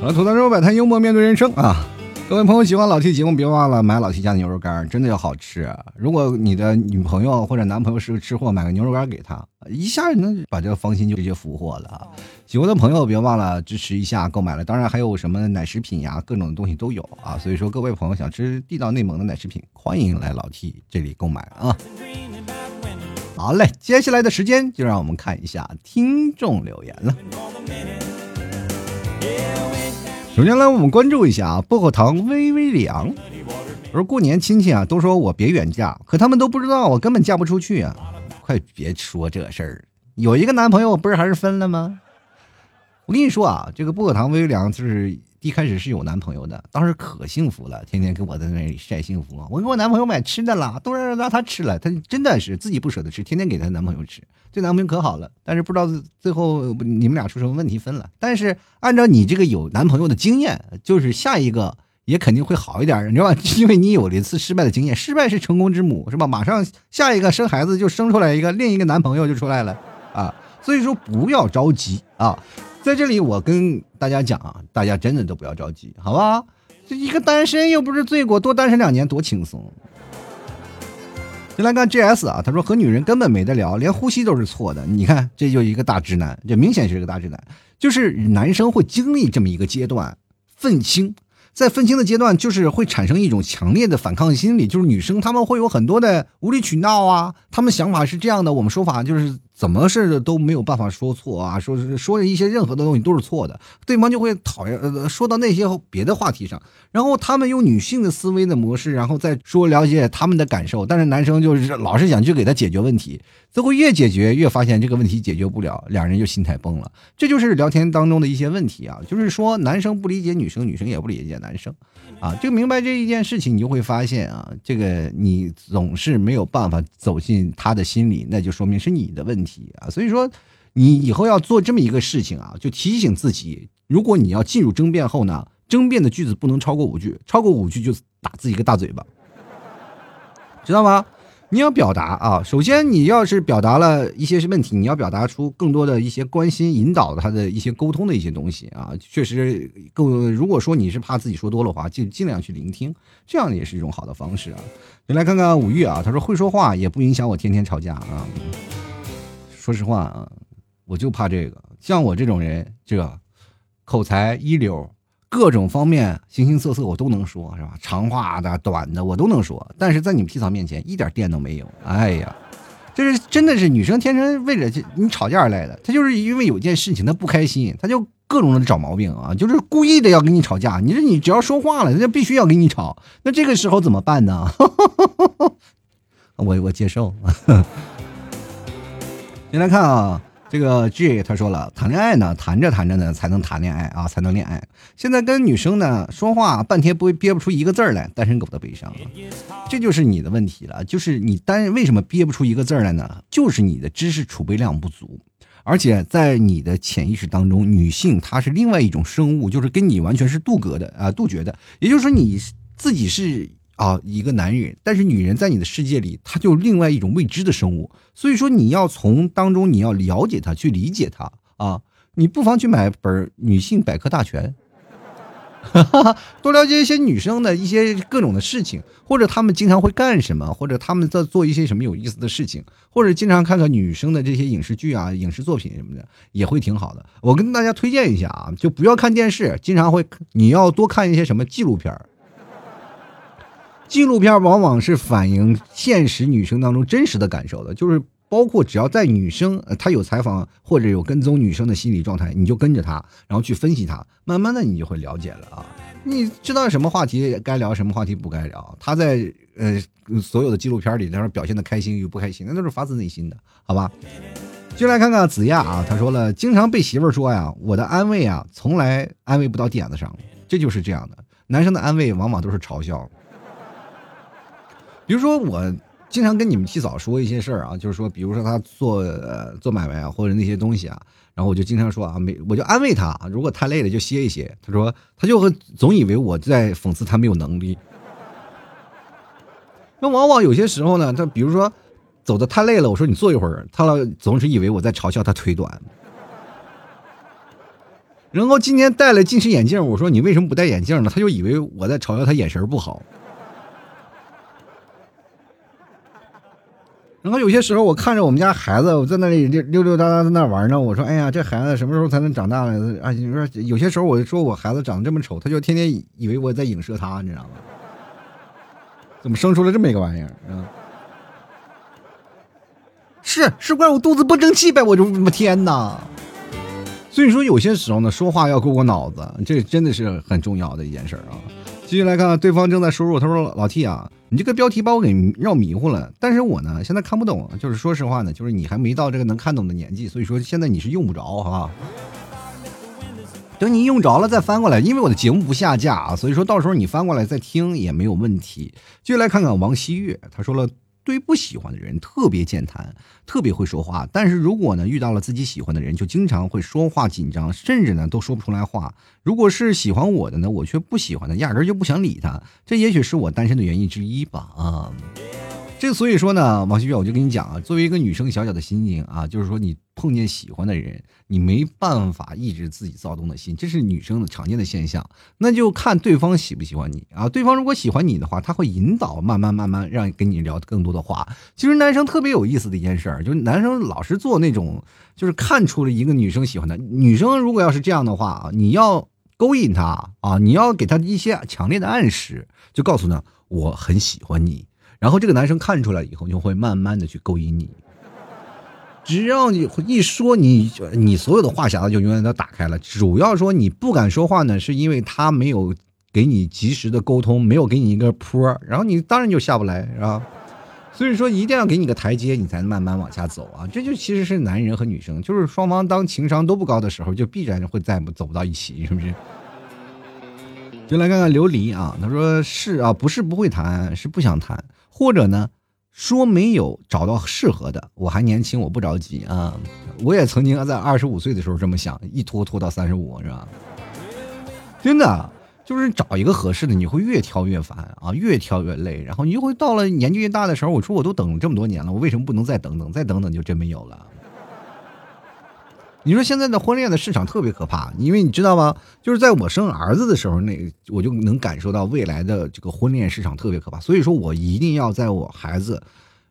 好了，吐槽之后摆摊幽默面对人生啊。各位朋友喜欢老 T 节目，别忘了买老 T 家的牛肉干，真的要好吃。如果你的女朋友或者男朋友是个吃货，买个牛肉干给他，一下能把这个芳心就直接俘获了。喜欢的朋友别忘了支持一下购买了，当然还有什么奶食品呀，各种东西都有啊。所以说各位朋友想吃地道内蒙的奶食品，欢迎来老 T 这里购买啊。好嘞，接下来的时间就让我们看一下听众留言了。首先来，我们关注一下啊，薄荷糖微微凉。我说过年亲戚啊，都说我别远嫁，可他们都不知道我根本嫁不出去啊！快别说这事儿，有一个男朋友不是还是分了吗？我跟你说啊，这个薄荷糖微微凉就是一开始是有男朋友的，当时可幸福了，天天跟我在那里晒幸福。我给我男朋友买吃的了，都让让他吃了，他真的是自己不舍得吃，天天给她男朋友吃，这男朋友可好了。但是不知道最后你们俩出什么问题分了。但是按照你这个有男朋友的经验，就是下一个也肯定会好一点，你知道吧？因为你有了一次失败的经验，失败是成功之母，是吧？马上下一个生孩子就生出来一个另一个男朋友就出来了啊。所以说不要着急啊，在这里我跟大家讲啊，大家真的都不要着急，好吧？这一个单身又不是罪过，多单身两年多轻松。先来看 G S 啊，他说和女人根本没得聊，连呼吸都是错的。你看，这就一个大直男，这明显是个大直男。就是男生会经历这么一个阶段，愤青。在愤青的阶段，就是会产生一种强烈的反抗心理，就是女生她们会有很多的无理取闹啊，她们想法是这样的，我们说法就是。怎么是都没有办法说错啊？说是说一些任何的东西都是错的，对方就会讨厌。呃，说到那些别的话题上，然后他们用女性的思维的模式，然后再说了解他们的感受。但是男生就是老是想去给他解决问题，最后越解决越发现这个问题解决不了，两人就心态崩了。这就是聊天当中的一些问题啊，就是说男生不理解女生，女生也不理解男生。啊，就明白这一件事情，你就会发现啊，这个你总是没有办法走进他的心里，那就说明是你的问题啊。所以说，你以后要做这么一个事情啊，就提醒自己，如果你要进入争辩后呢，争辩的句子不能超过五句，超过五句就打自己一个大嘴巴，知道吗？你要表达啊，首先你要是表达了一些问题，你要表达出更多的一些关心、引导他的一些沟通的一些东西啊。确实，更如果说你是怕自己说多了话，就尽量去聆听，这样也是一种好的方式啊。你来看看五玉啊，他说会说话也不影响我天天吵架啊。说实话啊，我就怕这个，像我这种人，这口才一流。各种方面形形色色我都能说，是吧？长话的、短的我都能说，但是在你们皮草面前一点电都没有。哎呀，这是真的是女生天生为了你吵架而来的，她就是因为有件事情她不开心，她就各种的找毛病啊，就是故意的要跟你吵架。你说你只要说话了，人家必须要跟你吵，那这个时候怎么办呢？我我接受。先来看啊。这个 G 他说了，谈恋爱呢，谈着谈着呢，才能谈恋爱啊，才能恋爱。现在跟女生呢说话，半天不会憋不出一个字来，单身狗的悲伤，这就是你的问题了。就是你单为什么憋不出一个字来呢？就是你的知识储备量不足，而且在你的潜意识当中，女性她是另外一种生物，就是跟你完全是杜隔的啊，杜绝的。也就是说，你自己是。啊，一个男人，但是女人在你的世界里，她就另外一种未知的生物。所以说，你要从当中你要了解她，去理解她啊。你不妨去买本女性百科大全，多了解一些女生的一些各种的事情，或者她们经常会干什么，或者她们在做一些什么有意思的事情，或者经常看看女生的这些影视剧啊、影视作品什么的，也会挺好的。我跟大家推荐一下啊，就不要看电视，经常会你要多看一些什么纪录片儿。纪录片往往是反映现实女生当中真实的感受的，就是包括只要在女生她有采访或者有跟踪女生的心理状态，你就跟着她，然后去分析她，慢慢的你就会了解了啊，你知道什么话题该聊，什么话题不该聊。她在呃所有的纪录片里，她说表现的开心与不开心，那都是发自内心的，好吧？就来看看子亚啊，他说了，经常被媳妇儿说呀，我的安慰啊，从来安慰不到点子上，这就是这样的，男生的安慰往往都是嘲笑。比如说，我经常跟你们提早说一些事儿啊，就是说，比如说他做呃做买卖啊，或者那些东西啊，然后我就经常说啊，没我就安慰他，如果太累了就歇一歇。他说他就会总以为我在讽刺他没有能力。那往往有些时候呢，他比如说走的太累了，我说你坐一会儿，他老总是以为我在嘲笑他腿短。然后今天戴了近视眼镜，我说你为什么不戴眼镜呢？他就以为我在嘲笑他眼神不好。然后有些时候，我看着我们家孩子，我在那里溜溜溜达达在那玩呢。我说：“哎呀，这孩子什么时候才能长大呢？”啊，你说有些时候，我就说我孩子长得这么丑，他就天天以为我在影射他，你知道吗？怎么生出了这么一个玩意儿啊？是是怪我肚子不争气呗？我就我天哪！所以说，有些时候呢，说话要过过脑子，这真的是很重要的一件事啊。继续来看，对方正在输入，他说：“老 T 啊。”你这个标题把我给绕迷糊了，但是我呢现在看不懂，就是说实话呢，就是你还没到这个能看懂的年纪，所以说现在你是用不着，好吧？等你用着了再翻过来，因为我的节目不下架啊，所以说到时候你翻过来再听也没有问题。就来看看王希月，他说了。对不喜欢的人特别健谈，特别会说话，但是如果呢遇到了自己喜欢的人，就经常会说话紧张，甚至呢都说不出来话。如果是喜欢我的呢，我却不喜欢他，压根就不想理他。这也许是我单身的原因之一吧。啊。这所以说呢，王旭月，我就跟你讲啊，作为一个女生小小的心情啊，就是说你碰见喜欢的人，你没办法抑制自己躁动的心，这是女生的常见的现象。那就看对方喜不喜欢你啊。对方如果喜欢你的话，他会引导，慢慢慢慢让跟你聊更多的话。其实男生特别有意思的一件事儿，就是男生老是做那种，就是看出了一个女生喜欢他。女生如果要是这样的话啊，你要勾引他啊，你要给他一些强烈的暗示，就告诉他我很喜欢你。然后这个男生看出来以后，就会慢慢的去勾引你。只要你一说，你你所有的话匣子就永远都打开了。主要说你不敢说话呢，是因为他没有给你及时的沟通，没有给你一个坡，然后你当然就下不来，是吧？所以说一定要给你个台阶，你才能慢慢往下走啊。这就其实是男人和女生，就是双方当情商都不高的时候，就必然会再走不到一起，是不是？就来看看琉璃啊，他说是啊，不是不会谈，是不想谈。或者呢，说没有找到适合的，我还年轻，我不着急啊。我也曾经在二十五岁的时候这么想，一拖拖到三十五，是吧？真的，就是找一个合适的，你会越挑越烦啊，越挑越累，然后你就会到了年纪越大的时候，我说我都等这么多年了，我为什么不能再等等？再等等就真没有了。你说现在的婚恋的市场特别可怕，因为你知道吗？就是在我生儿子的时候，那我就能感受到未来的这个婚恋市场特别可怕。所以说我一定要在我孩子，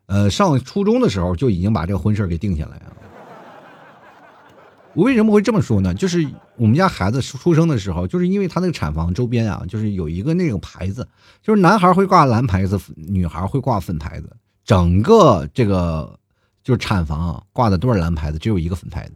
呃，上初中的时候就已经把这个婚事给定下来啊。我为什么会这么说呢？就是我们家孩子出生的时候，就是因为他那个产房周边啊，就是有一个那个牌子，就是男孩会挂蓝牌子，女孩会挂粉牌子，整个这个就是产房挂的都是蓝牌子，只有一个粉牌子。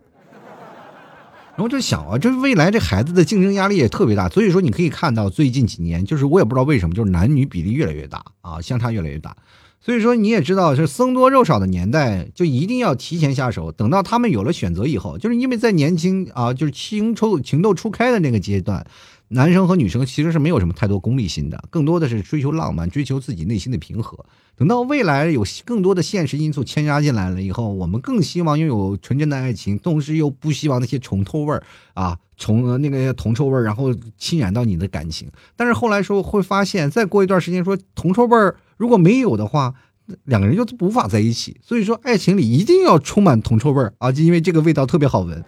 然后就想啊，这未来这孩子的竞争压力也特别大，所以说你可以看到最近几年，就是我也不知道为什么，就是男女比例越来越大啊，相差越来越大。所以说你也知道，是僧多肉少的年代，就一定要提前下手，等到他们有了选择以后，就是因为在年轻啊，就是情抽情窦初开的那个阶段。男生和女生其实是没有什么太多功利心的，更多的是追求浪漫，追求自己内心的平和。等到未来有更多的现实因素牵压进来了以后，我们更希望拥有纯真的爱情，同时又不希望那些虫臭味儿啊，虫那个铜臭味儿，然后侵染到你的感情。但是后来说会发现，再过一段时间说铜臭味儿如果没有的话，两个人就无法在一起。所以说，爱情里一定要充满铜臭味儿啊，就因为这个味道特别好闻。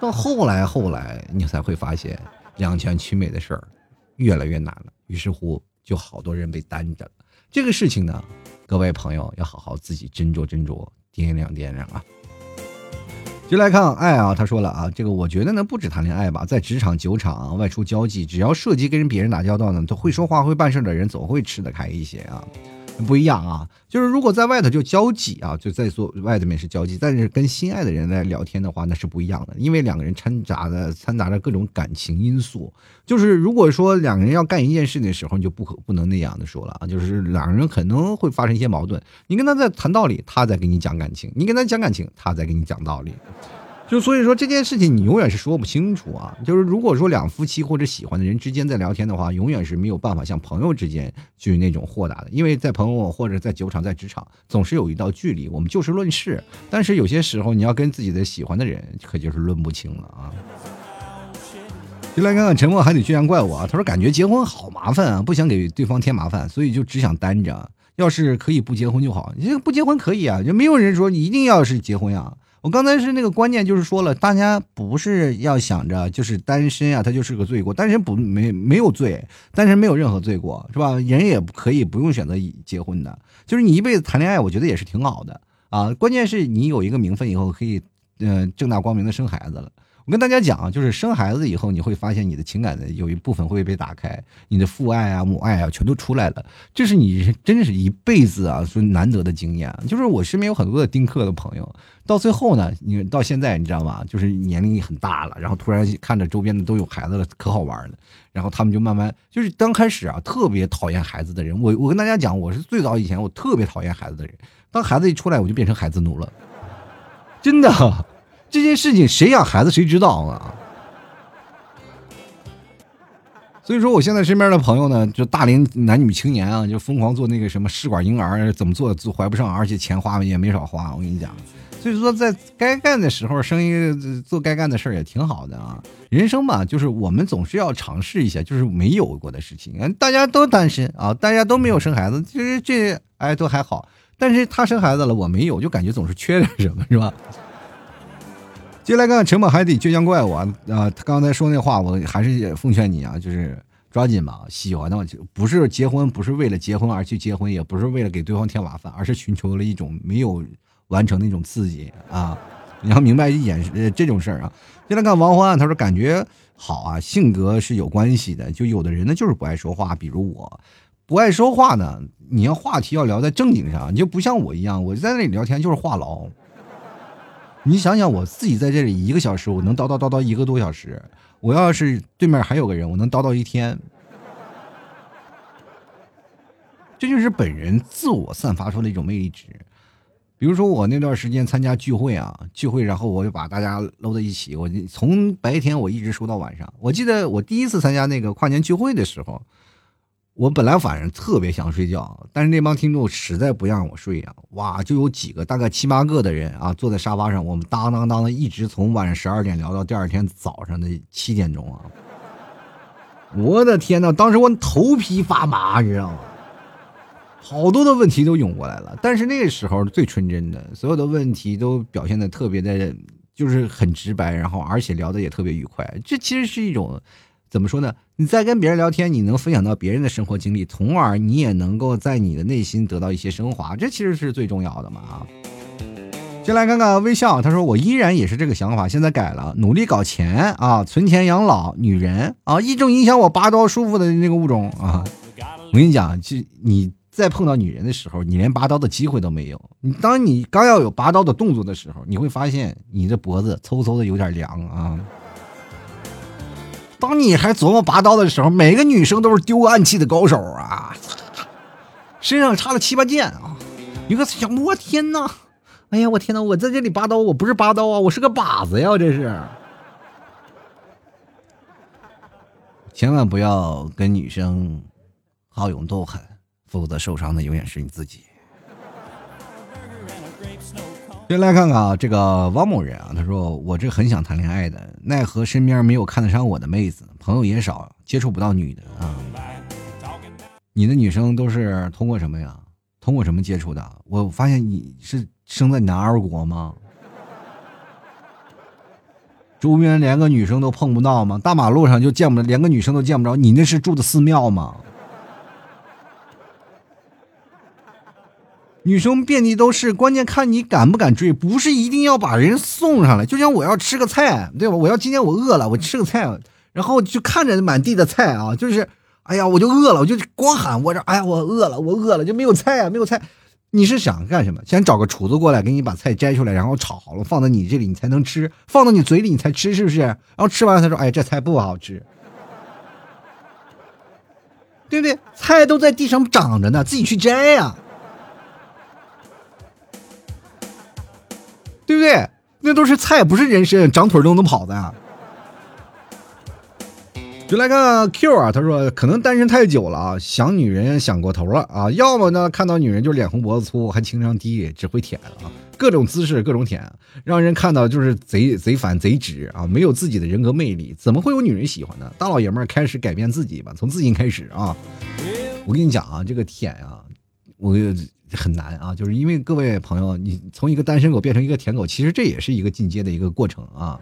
到后来后来，你才会发现。两全其美的事儿越来越难了，于是乎就好多人被单着了。这个事情呢，各位朋友要好好自己斟酌斟酌，掂量掂量啊。就来看爱啊，他说了啊，这个我觉得呢，不止谈恋爱吧，在职场、酒场、外出交际，只要涉及跟别人打交道呢，都会说话、会办事的人，总会吃得开一些啊。不一样啊，就是如果在外头就交际啊，就在做外头面是交际，但是跟心爱的人来聊天的话，那是不一样的，因为两个人掺杂的掺杂着各种感情因素。就是如果说两个人要干一件事的时候，你就不可不能那样的说了啊，就是两个人可能会发生一些矛盾。你跟他在谈道理，他在给你讲感情；你跟他讲感情，他在给你讲道理。就所以说这件事情你永远是说不清楚啊。就是如果说两夫妻或者喜欢的人之间在聊天的话，永远是没有办法像朋友之间去那种豁达的，因为在朋友或者在酒场在职场总是有一道距离，我们就事论事。但是有些时候你要跟自己的喜欢的人，可就是论不清了啊。就来看看沉默还得居然怪我啊，他说感觉结婚好麻烦啊，不想给对方添麻烦，所以就只想单着。要是可以不结婚就好，你这不结婚可以啊，就没有人说你一定要是结婚呀。我刚才是那个观念，就是说了，大家不是要想着就是单身啊，他就是个罪过。单身不没没有罪，单身没有任何罪过，是吧？人也可以不用选择结婚的，就是你一辈子谈恋爱，我觉得也是挺好的啊。关键是你有一个名分以后，可以嗯正大光明的生孩子了。我跟大家讲啊，就是生孩子以后，你会发现你的情感的有一部分会被打开，你的父爱啊、母爱啊，全都出来了。这是你真是一辈子啊，说难得的经验。就是我身边有很多的丁克的朋友，到最后呢，你到现在你知道吗？就是年龄很大了，然后突然看着周边的都有孩子了，可好玩了。然后他们就慢慢，就是刚开始啊，特别讨厌孩子的人。我我跟大家讲，我是最早以前我特别讨厌孩子的人，当孩子一出来，我就变成孩子奴了，真的。这件事情谁养孩子谁知道啊？所以说，我现在身边的朋友呢，就大龄男女青年啊，就疯狂做那个什么试管婴儿，怎么做做怀不上，而且钱花也没少花。我跟你讲，所以说在该干的时候，生意做该干的事儿也挺好的啊。人生嘛，就是我们总是要尝试一下，就是没有过的事情。大家都单身啊，大家都没有生孩子，其实这哎都还好。但是他生孩子了，我没有，就感觉总是缺点什么，是吧？接下来看看沉默海底倔强怪物啊！啊，他刚才说那话，我还是奉劝你啊，就是抓紧吧。喜欢的话就，不是结婚，不是为了结婚而去结婚，也不是为了给对方添麻烦，而是寻求了一种没有完成的一种刺激啊！你要明白一点，呃，这种事儿啊。接来看王欢，他说感觉好啊，性格是有关系的。就有的人呢，就是不爱说话，比如我不爱说话呢，你要话题要聊在正经上，你就不像我一样，我在那里聊天就是话痨。你想想，我自己在这里一个小时，我能叨叨叨叨一个多小时。我要是对面还有个人，我能叨叨一天。这就是本人自我散发出的一种魅力值。比如说，我那段时间参加聚会啊，聚会，然后我就把大家搂在一起，我从白天我一直说到晚上。我记得我第一次参加那个跨年聚会的时候。我本来晚上特别想睡觉，但是那帮听众实在不让我睡呀！哇，就有几个大概七八个的人啊，坐在沙发上，我们当当当的一直从晚上十二点聊到第二天早上的七点钟啊！我的天呐，当时我头皮发麻，你知道吗？好多的问题都涌过来了，但是那个时候最纯真的，所有的问题都表现的特别的，就是很直白，然后而且聊的也特别愉快。这其实是一种。怎么说呢？你在跟别人聊天，你能分享到别人的生活经历，从而你也能够在你的内心得到一些升华，这其实是最重要的嘛啊！先来看看微笑，他说我依然也是这个想法，现在改了，努力搞钱啊，存钱养老，女人啊，一种影响我拔刀舒服的那个物种啊！我跟你讲，就你在碰到女人的时候，你连拔刀的机会都没有。你当你刚要有拔刀的动作的时候，你会发现你的脖子嗖嗖的有点凉啊。当你还琢磨拔刀的时候，每个女生都是丢暗器的高手啊，身上插了七八剑啊！一个想，我天哪！哎呀，我天哪！我在这里拔刀，我不是拔刀啊，我是个靶子呀！这是，千万不要跟女生好勇斗狠，否则受伤的永远是你自己。先来看看啊，这个王某人啊，他说我这很想谈恋爱的，奈何身边没有看得上我的妹子，朋友也少，接触不到女的啊。你的女生都是通过什么呀？通过什么接触的？我发现你是生在男儿国吗？周边连个女生都碰不到吗？大马路上就见不，连个女生都见不着，你那是住的寺庙吗？女生遍地都是，关键看你敢不敢追，不是一定要把人送上来。就像我要吃个菜，对吧？我要今天我饿了，我吃个菜，然后就看着满地的菜啊，就是，哎呀，我就饿了，我就光喊我这，哎呀，我饿了，我饿了，就没有菜啊，没有菜。你是想干什么？想找个厨子过来给你把菜摘出来，然后炒好了放到你这里，你才能吃，放到你嘴里你才吃，是不是？然后吃完他说，哎，这菜不好吃，对不对？菜都在地上长着呢，自己去摘呀。对不对？那都是菜，不是人参，长腿都能跑的呀。就来看 Q 啊，他说可能单身太久了啊，想女人想过头了啊。要么呢，看到女人就脸红脖子粗，还情商低，只会舔啊，各种姿势，各种舔，让人看到就是贼贼烦贼直啊，没有自己的人格魅力，怎么会有女人喜欢呢？大老爷们儿开始改变自己吧，从自己开始啊。我跟你讲啊，这个舔啊，我。很难啊，就是因为各位朋友，你从一个单身狗变成一个舔狗，其实这也是一个进阶的一个过程啊。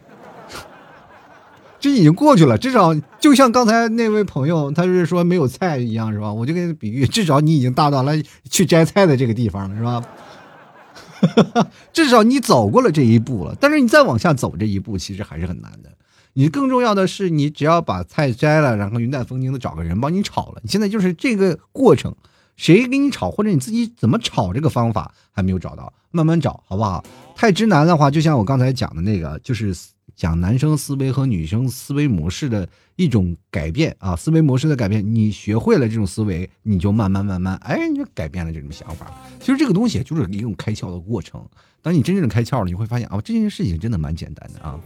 这已经过去了，至少就像刚才那位朋友，他是说没有菜一样，是吧？我就给他比喻，至少你已经大到了去摘菜的这个地方了，是吧？至少你走过了这一步了。但是你再往下走这一步，其实还是很难的。你更重要的是，你只要把菜摘了，然后云淡风轻的找个人帮你炒了。你现在就是这个过程。谁给你炒，或者你自己怎么炒，这个方法还没有找到，慢慢找，好不好？太直男的话，就像我刚才讲的那个，就是讲男生思维和女生思维模式的一种改变啊，思维模式的改变。你学会了这种思维，你就慢慢慢慢，哎，你就改变了这种想法。其实这个东西就是一种开窍的过程。当你真正的开窍了，你会发现啊，这件事情真的蛮简单的啊。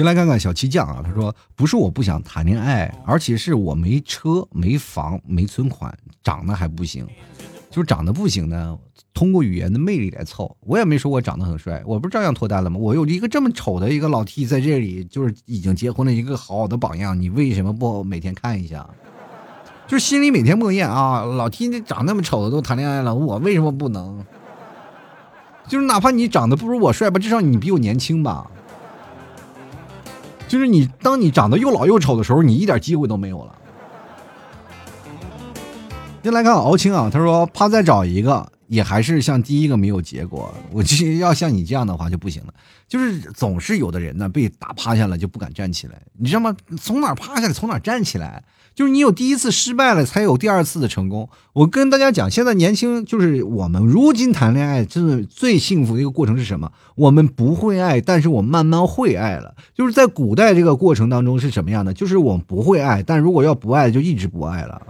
就来看看小七酱啊，他说不是我不想谈恋爱，而且是我没车、没房、没存款，长得还不行，就是长得不行呢。通过语言的魅力来凑，我也没说我长得很帅，我不是照样脱单了吗？我有一个这么丑的一个老 T 在这里，就是已经结婚了一个好好的榜样，你为什么不每天看一下？就心里每天默念啊，老 T 你长那么丑的都谈恋爱了，我为什么不能？就是哪怕你长得不如我帅吧，至少你比我年轻吧。就是你，当你长得又老又丑的时候，你一点机会都没有了。先来看敖青啊，他说怕再找一个。也还是像第一个没有结果，我实要像你这样的话就不行了。就是总是有的人呢被打趴下了就不敢站起来，你知道吗？从哪趴下来从哪站起来，就是你有第一次失败了才有第二次的成功。我跟大家讲，现在年轻就是我们如今谈恋爱，真的最幸福的一个过程是什么？我们不会爱，但是我慢慢会爱了。就是在古代这个过程当中是什么样的？就是我们不会爱，但如果要不爱，就一直不爱了。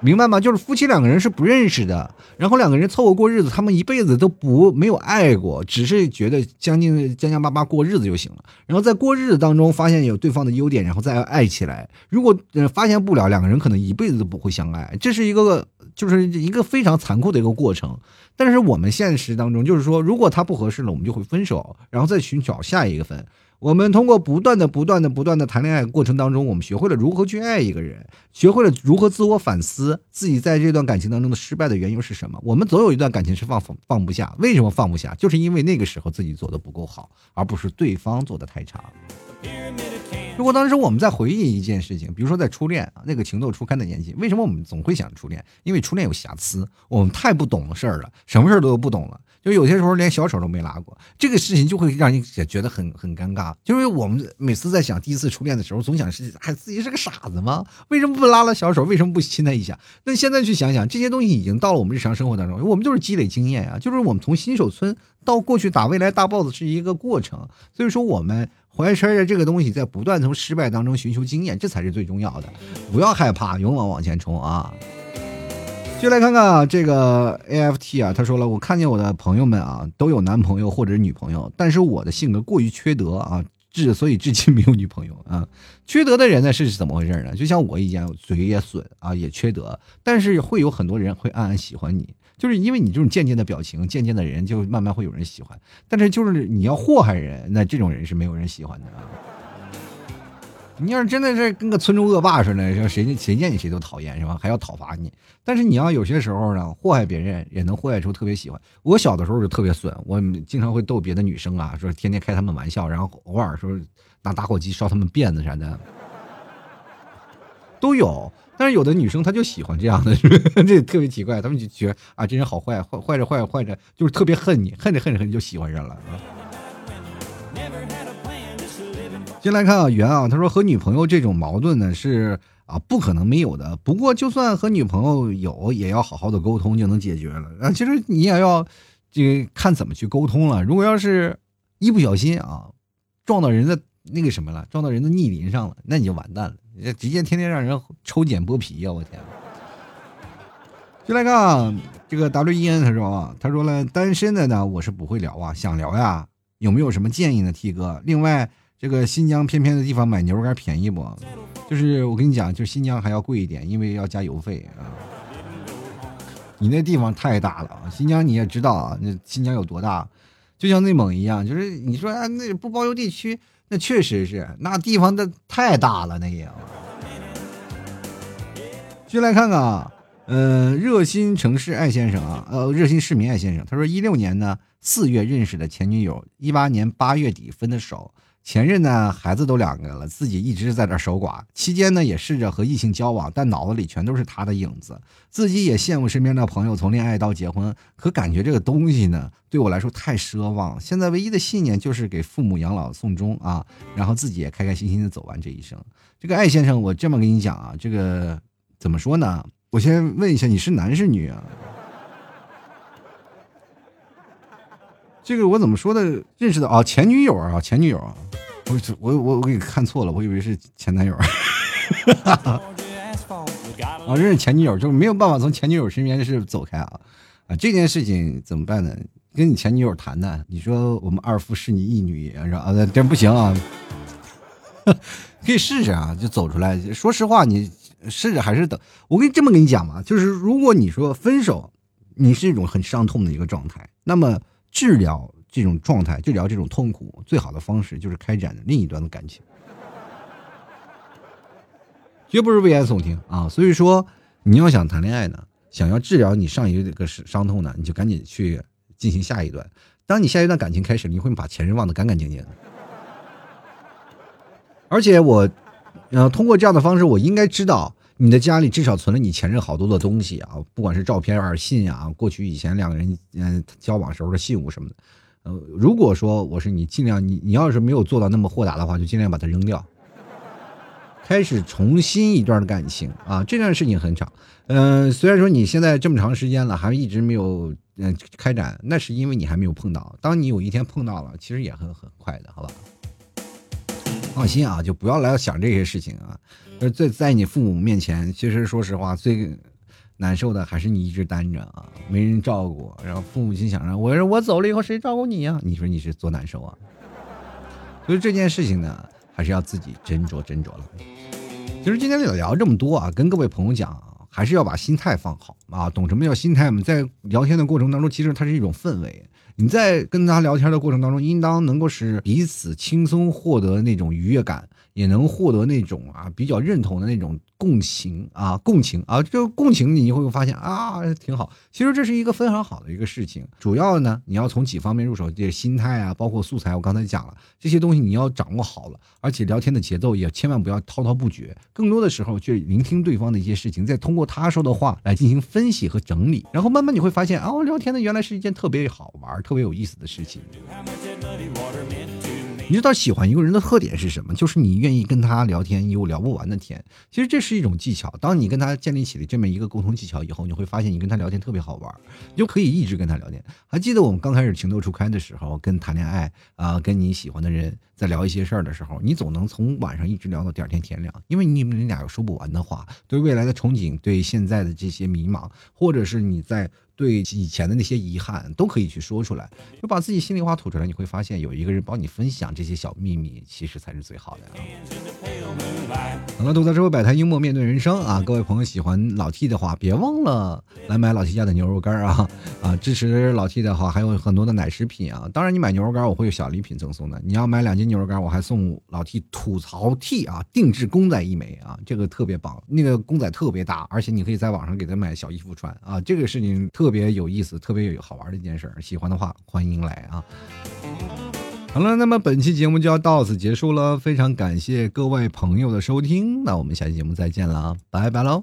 明白吗？就是夫妻两个人是不认识的，然后两个人凑合过日子，他们一辈子都不没有爱过，只是觉得将近将将巴巴过日子就行了。然后在过日子当中发现有对方的优点，然后再爱起来。如果发现不了，两个人可能一辈子都不会相爱。这是一个就是一个非常残酷的一个过程。但是我们现实当中就是说，如果他不合适了，我们就会分手，然后再寻找下一个分。我们通过不断的、不断的、不断的谈恋爱过程当中，我们学会了如何去爱一个人，学会了如何自我反思自己在这段感情当中的失败的原因是什么。我们总有一段感情是放放放不下，为什么放不下？就是因为那个时候自己做的不够好，而不是对方做的太差。如果当时我们在回忆一件事情，比如说在初恋啊那个情窦初开的年纪，为什么我们总会想初恋？因为初恋有瑕疵，我们太不懂事儿了，什么事儿都不懂了。就有些时候连小手都没拉过，这个事情就会让你也觉得很很尴尬。就是我们每次在想第一次初恋的时候，总想是还自己是个傻子吗？为什么不拉拉小手？为什么不亲他一下？那现在去想想，这些东西已经到了我们日常生活当中，我们就是积累经验啊，就是我们从新手村到过去打未来大 boss 是一个过程。所以说，我们怀揣着这个东西，在不断从失败当中寻求经验，这才是最重要的。不要害怕，勇往往前冲啊！就来看看啊这个 A F T 啊，他说了，我看见我的朋友们啊都有男朋友或者女朋友，但是我的性格过于缺德啊，至所以至今没有女朋友啊。缺德的人呢是怎么回事呢？就像我一样，嘴也损啊，也缺德，但是会有很多人会暗暗喜欢你，就是因为你这种渐渐的表情，渐渐的人就慢慢会有人喜欢。但是就是你要祸害人，那这种人是没有人喜欢的啊。你要是真的是跟个村中恶霸似的，说谁谁见你谁都讨厌是吧？还要讨伐你。但是你要有些时候呢，祸害别人也能祸害出特别喜欢。我小的时候就特别损，我经常会逗别的女生啊，说天天开他们玩笑，然后偶尔说拿打火机烧他们辫子啥的，都有。但是有的女生她就喜欢这样的，这特别奇怪，他们就觉得啊，这人好坏，坏坏着坏着坏着，就是特别恨你，恨着恨着恨就喜欢上了。先来看啊，袁啊，他说和女朋友这种矛盾呢是啊不可能没有的。不过就算和女朋友有，也要好好的沟通就能解决了。啊，其实你也要这个看怎么去沟通了。如果要是一不小心啊撞到人的那个什么了，撞到人的逆鳞上了，那你就完蛋了，直接天天让人抽检剥皮呀！我天。就来看这个 W E N，他说啊，他说了单身的呢，我是不会聊啊，想聊呀，有没有什么建议呢？T 哥，另外。这个新疆偏偏的地方买牛肉干便宜不？就是我跟你讲，就新疆还要贵一点，因为要加邮费啊。你那地方太大了，新疆你也知道啊，那新疆有多大？就像内蒙一样，就是你说啊，那不包邮地区，那确实是那地方的太大了，那也。就来看看啊，呃，热心城市爱先生啊，呃，热心市民爱先生，他说一六年呢四月认识的前女友，一八年八月底分的手。前任呢，孩子都两个了，自己一直在这守寡。期间呢，也试着和异性交往，但脑子里全都是他的影子。自己也羡慕身边的朋友从恋爱到结婚，可感觉这个东西呢，对我来说太奢望。现在唯一的信念就是给父母养老送终啊，然后自己也开开心心的走完这一生。这个艾先生，我这么跟你讲啊，这个怎么说呢？我先问一下，你是男是女啊？这个我怎么说的？认识的啊，前女友啊，前女友啊，我我我我给你看错了，我以为是前男友。啊，认识前女友就没有办法从前女友身边是走开啊啊！这件事情怎么办呢？跟你前女友谈谈，你说我们二夫是你一女，是吧？啊，这不行啊，可以试试啊，就走出来。说实话，你试着还是等。我跟你这么跟你讲嘛，就是如果你说分手，你是一种很伤痛的一个状态，那么治疗这种状态，治疗这种痛苦，最好的方式就是开展另一段的感情，绝不是危言耸听啊。所以说，你要想谈恋爱呢，想要治疗你上一个伤痛呢，你就赶紧去。进行下一段，当你下一段感情开始，你会把前任忘得干干净净的。而且我，呃，通过这样的方式，我应该知道你的家里至少存了你前任好多的东西啊，不管是照片啊、信啊，过去以前两个人嗯交往时候的信物什么的。如果说我是你，尽量你你要是没有做到那么豁达的话，就尽量把它扔掉，开始重新一段的感情啊。这段事情很长，嗯，虽然说你现在这么长时间了，还一直没有。嗯，开展那是因为你还没有碰到，当你有一天碰到了，其实也很很快的，好吧？放心啊，就不要来想这些事情啊。在在你父母面前，其实说实话，最难受的还是你一直单着啊，没人照顾，然后父母心想着，我说我走了以后谁照顾你呀？你说你是多难受啊？所以这件事情呢，还是要自己斟酌斟酌了。其实今天聊这么多啊，跟各位朋友讲。还是要把心态放好啊！懂什么叫心态吗？在聊天的过程当中，其实它是一种氛围。你在跟他聊天的过程当中，应当能够使彼此轻松获得那种愉悦感。也能获得那种啊比较认同的那种共情啊共情啊，这个共情你会发现啊挺好。其实这是一个非常好的一个事情。主要呢，你要从几方面入手，这心态啊，包括素材，我刚才讲了这些东西你要掌握好了，而且聊天的节奏也千万不要滔滔不绝，更多的时候去聆听对方的一些事情，再通过他说的话来进行分析和整理，然后慢慢你会发现哦，聊天呢原来是一件特别好玩、特别有意思的事情。你知道喜欢一个人的特点是什么？就是你愿意跟他聊天，有聊不完的天。其实这是一种技巧。当你跟他建立起了这么一个沟通技巧以后，你会发现你跟他聊天特别好玩，你就可以一直跟他聊天。还记得我们刚开始情窦初开的时候，跟谈恋爱啊，跟你喜欢的人在聊一些事儿的时候，你总能从晚上一直聊到第二天天亮，因为你们俩有说不完的话，对未来的憧憬，对现在的这些迷茫，或者是你在。对以前的那些遗憾都可以去说出来，就把自己心里话吐出来，你会发现有一个人帮你分享这些小秘密，其实才是最好的啊。好了，吐槽社会百态，幽默面对人生啊！各位朋友喜欢老 T 的话，别忘了来买老 T 家的牛肉干啊啊！支持老 T 的话，还有很多的奶食品啊。当然，你买牛肉干我会有小礼品赠送的。你要买两斤牛肉干，我还送老 T 吐槽 T 啊，定制公仔一枚啊，这个特别棒。那个公仔特别大，而且你可以在网上给他买小衣服穿啊，这个事情特。别有意思，特别有好玩的一件事，喜欢的话欢迎来啊！好了，那么本期节目就要到此结束了，非常感谢各位朋友的收听，那我们下期节目再见了，拜拜喽！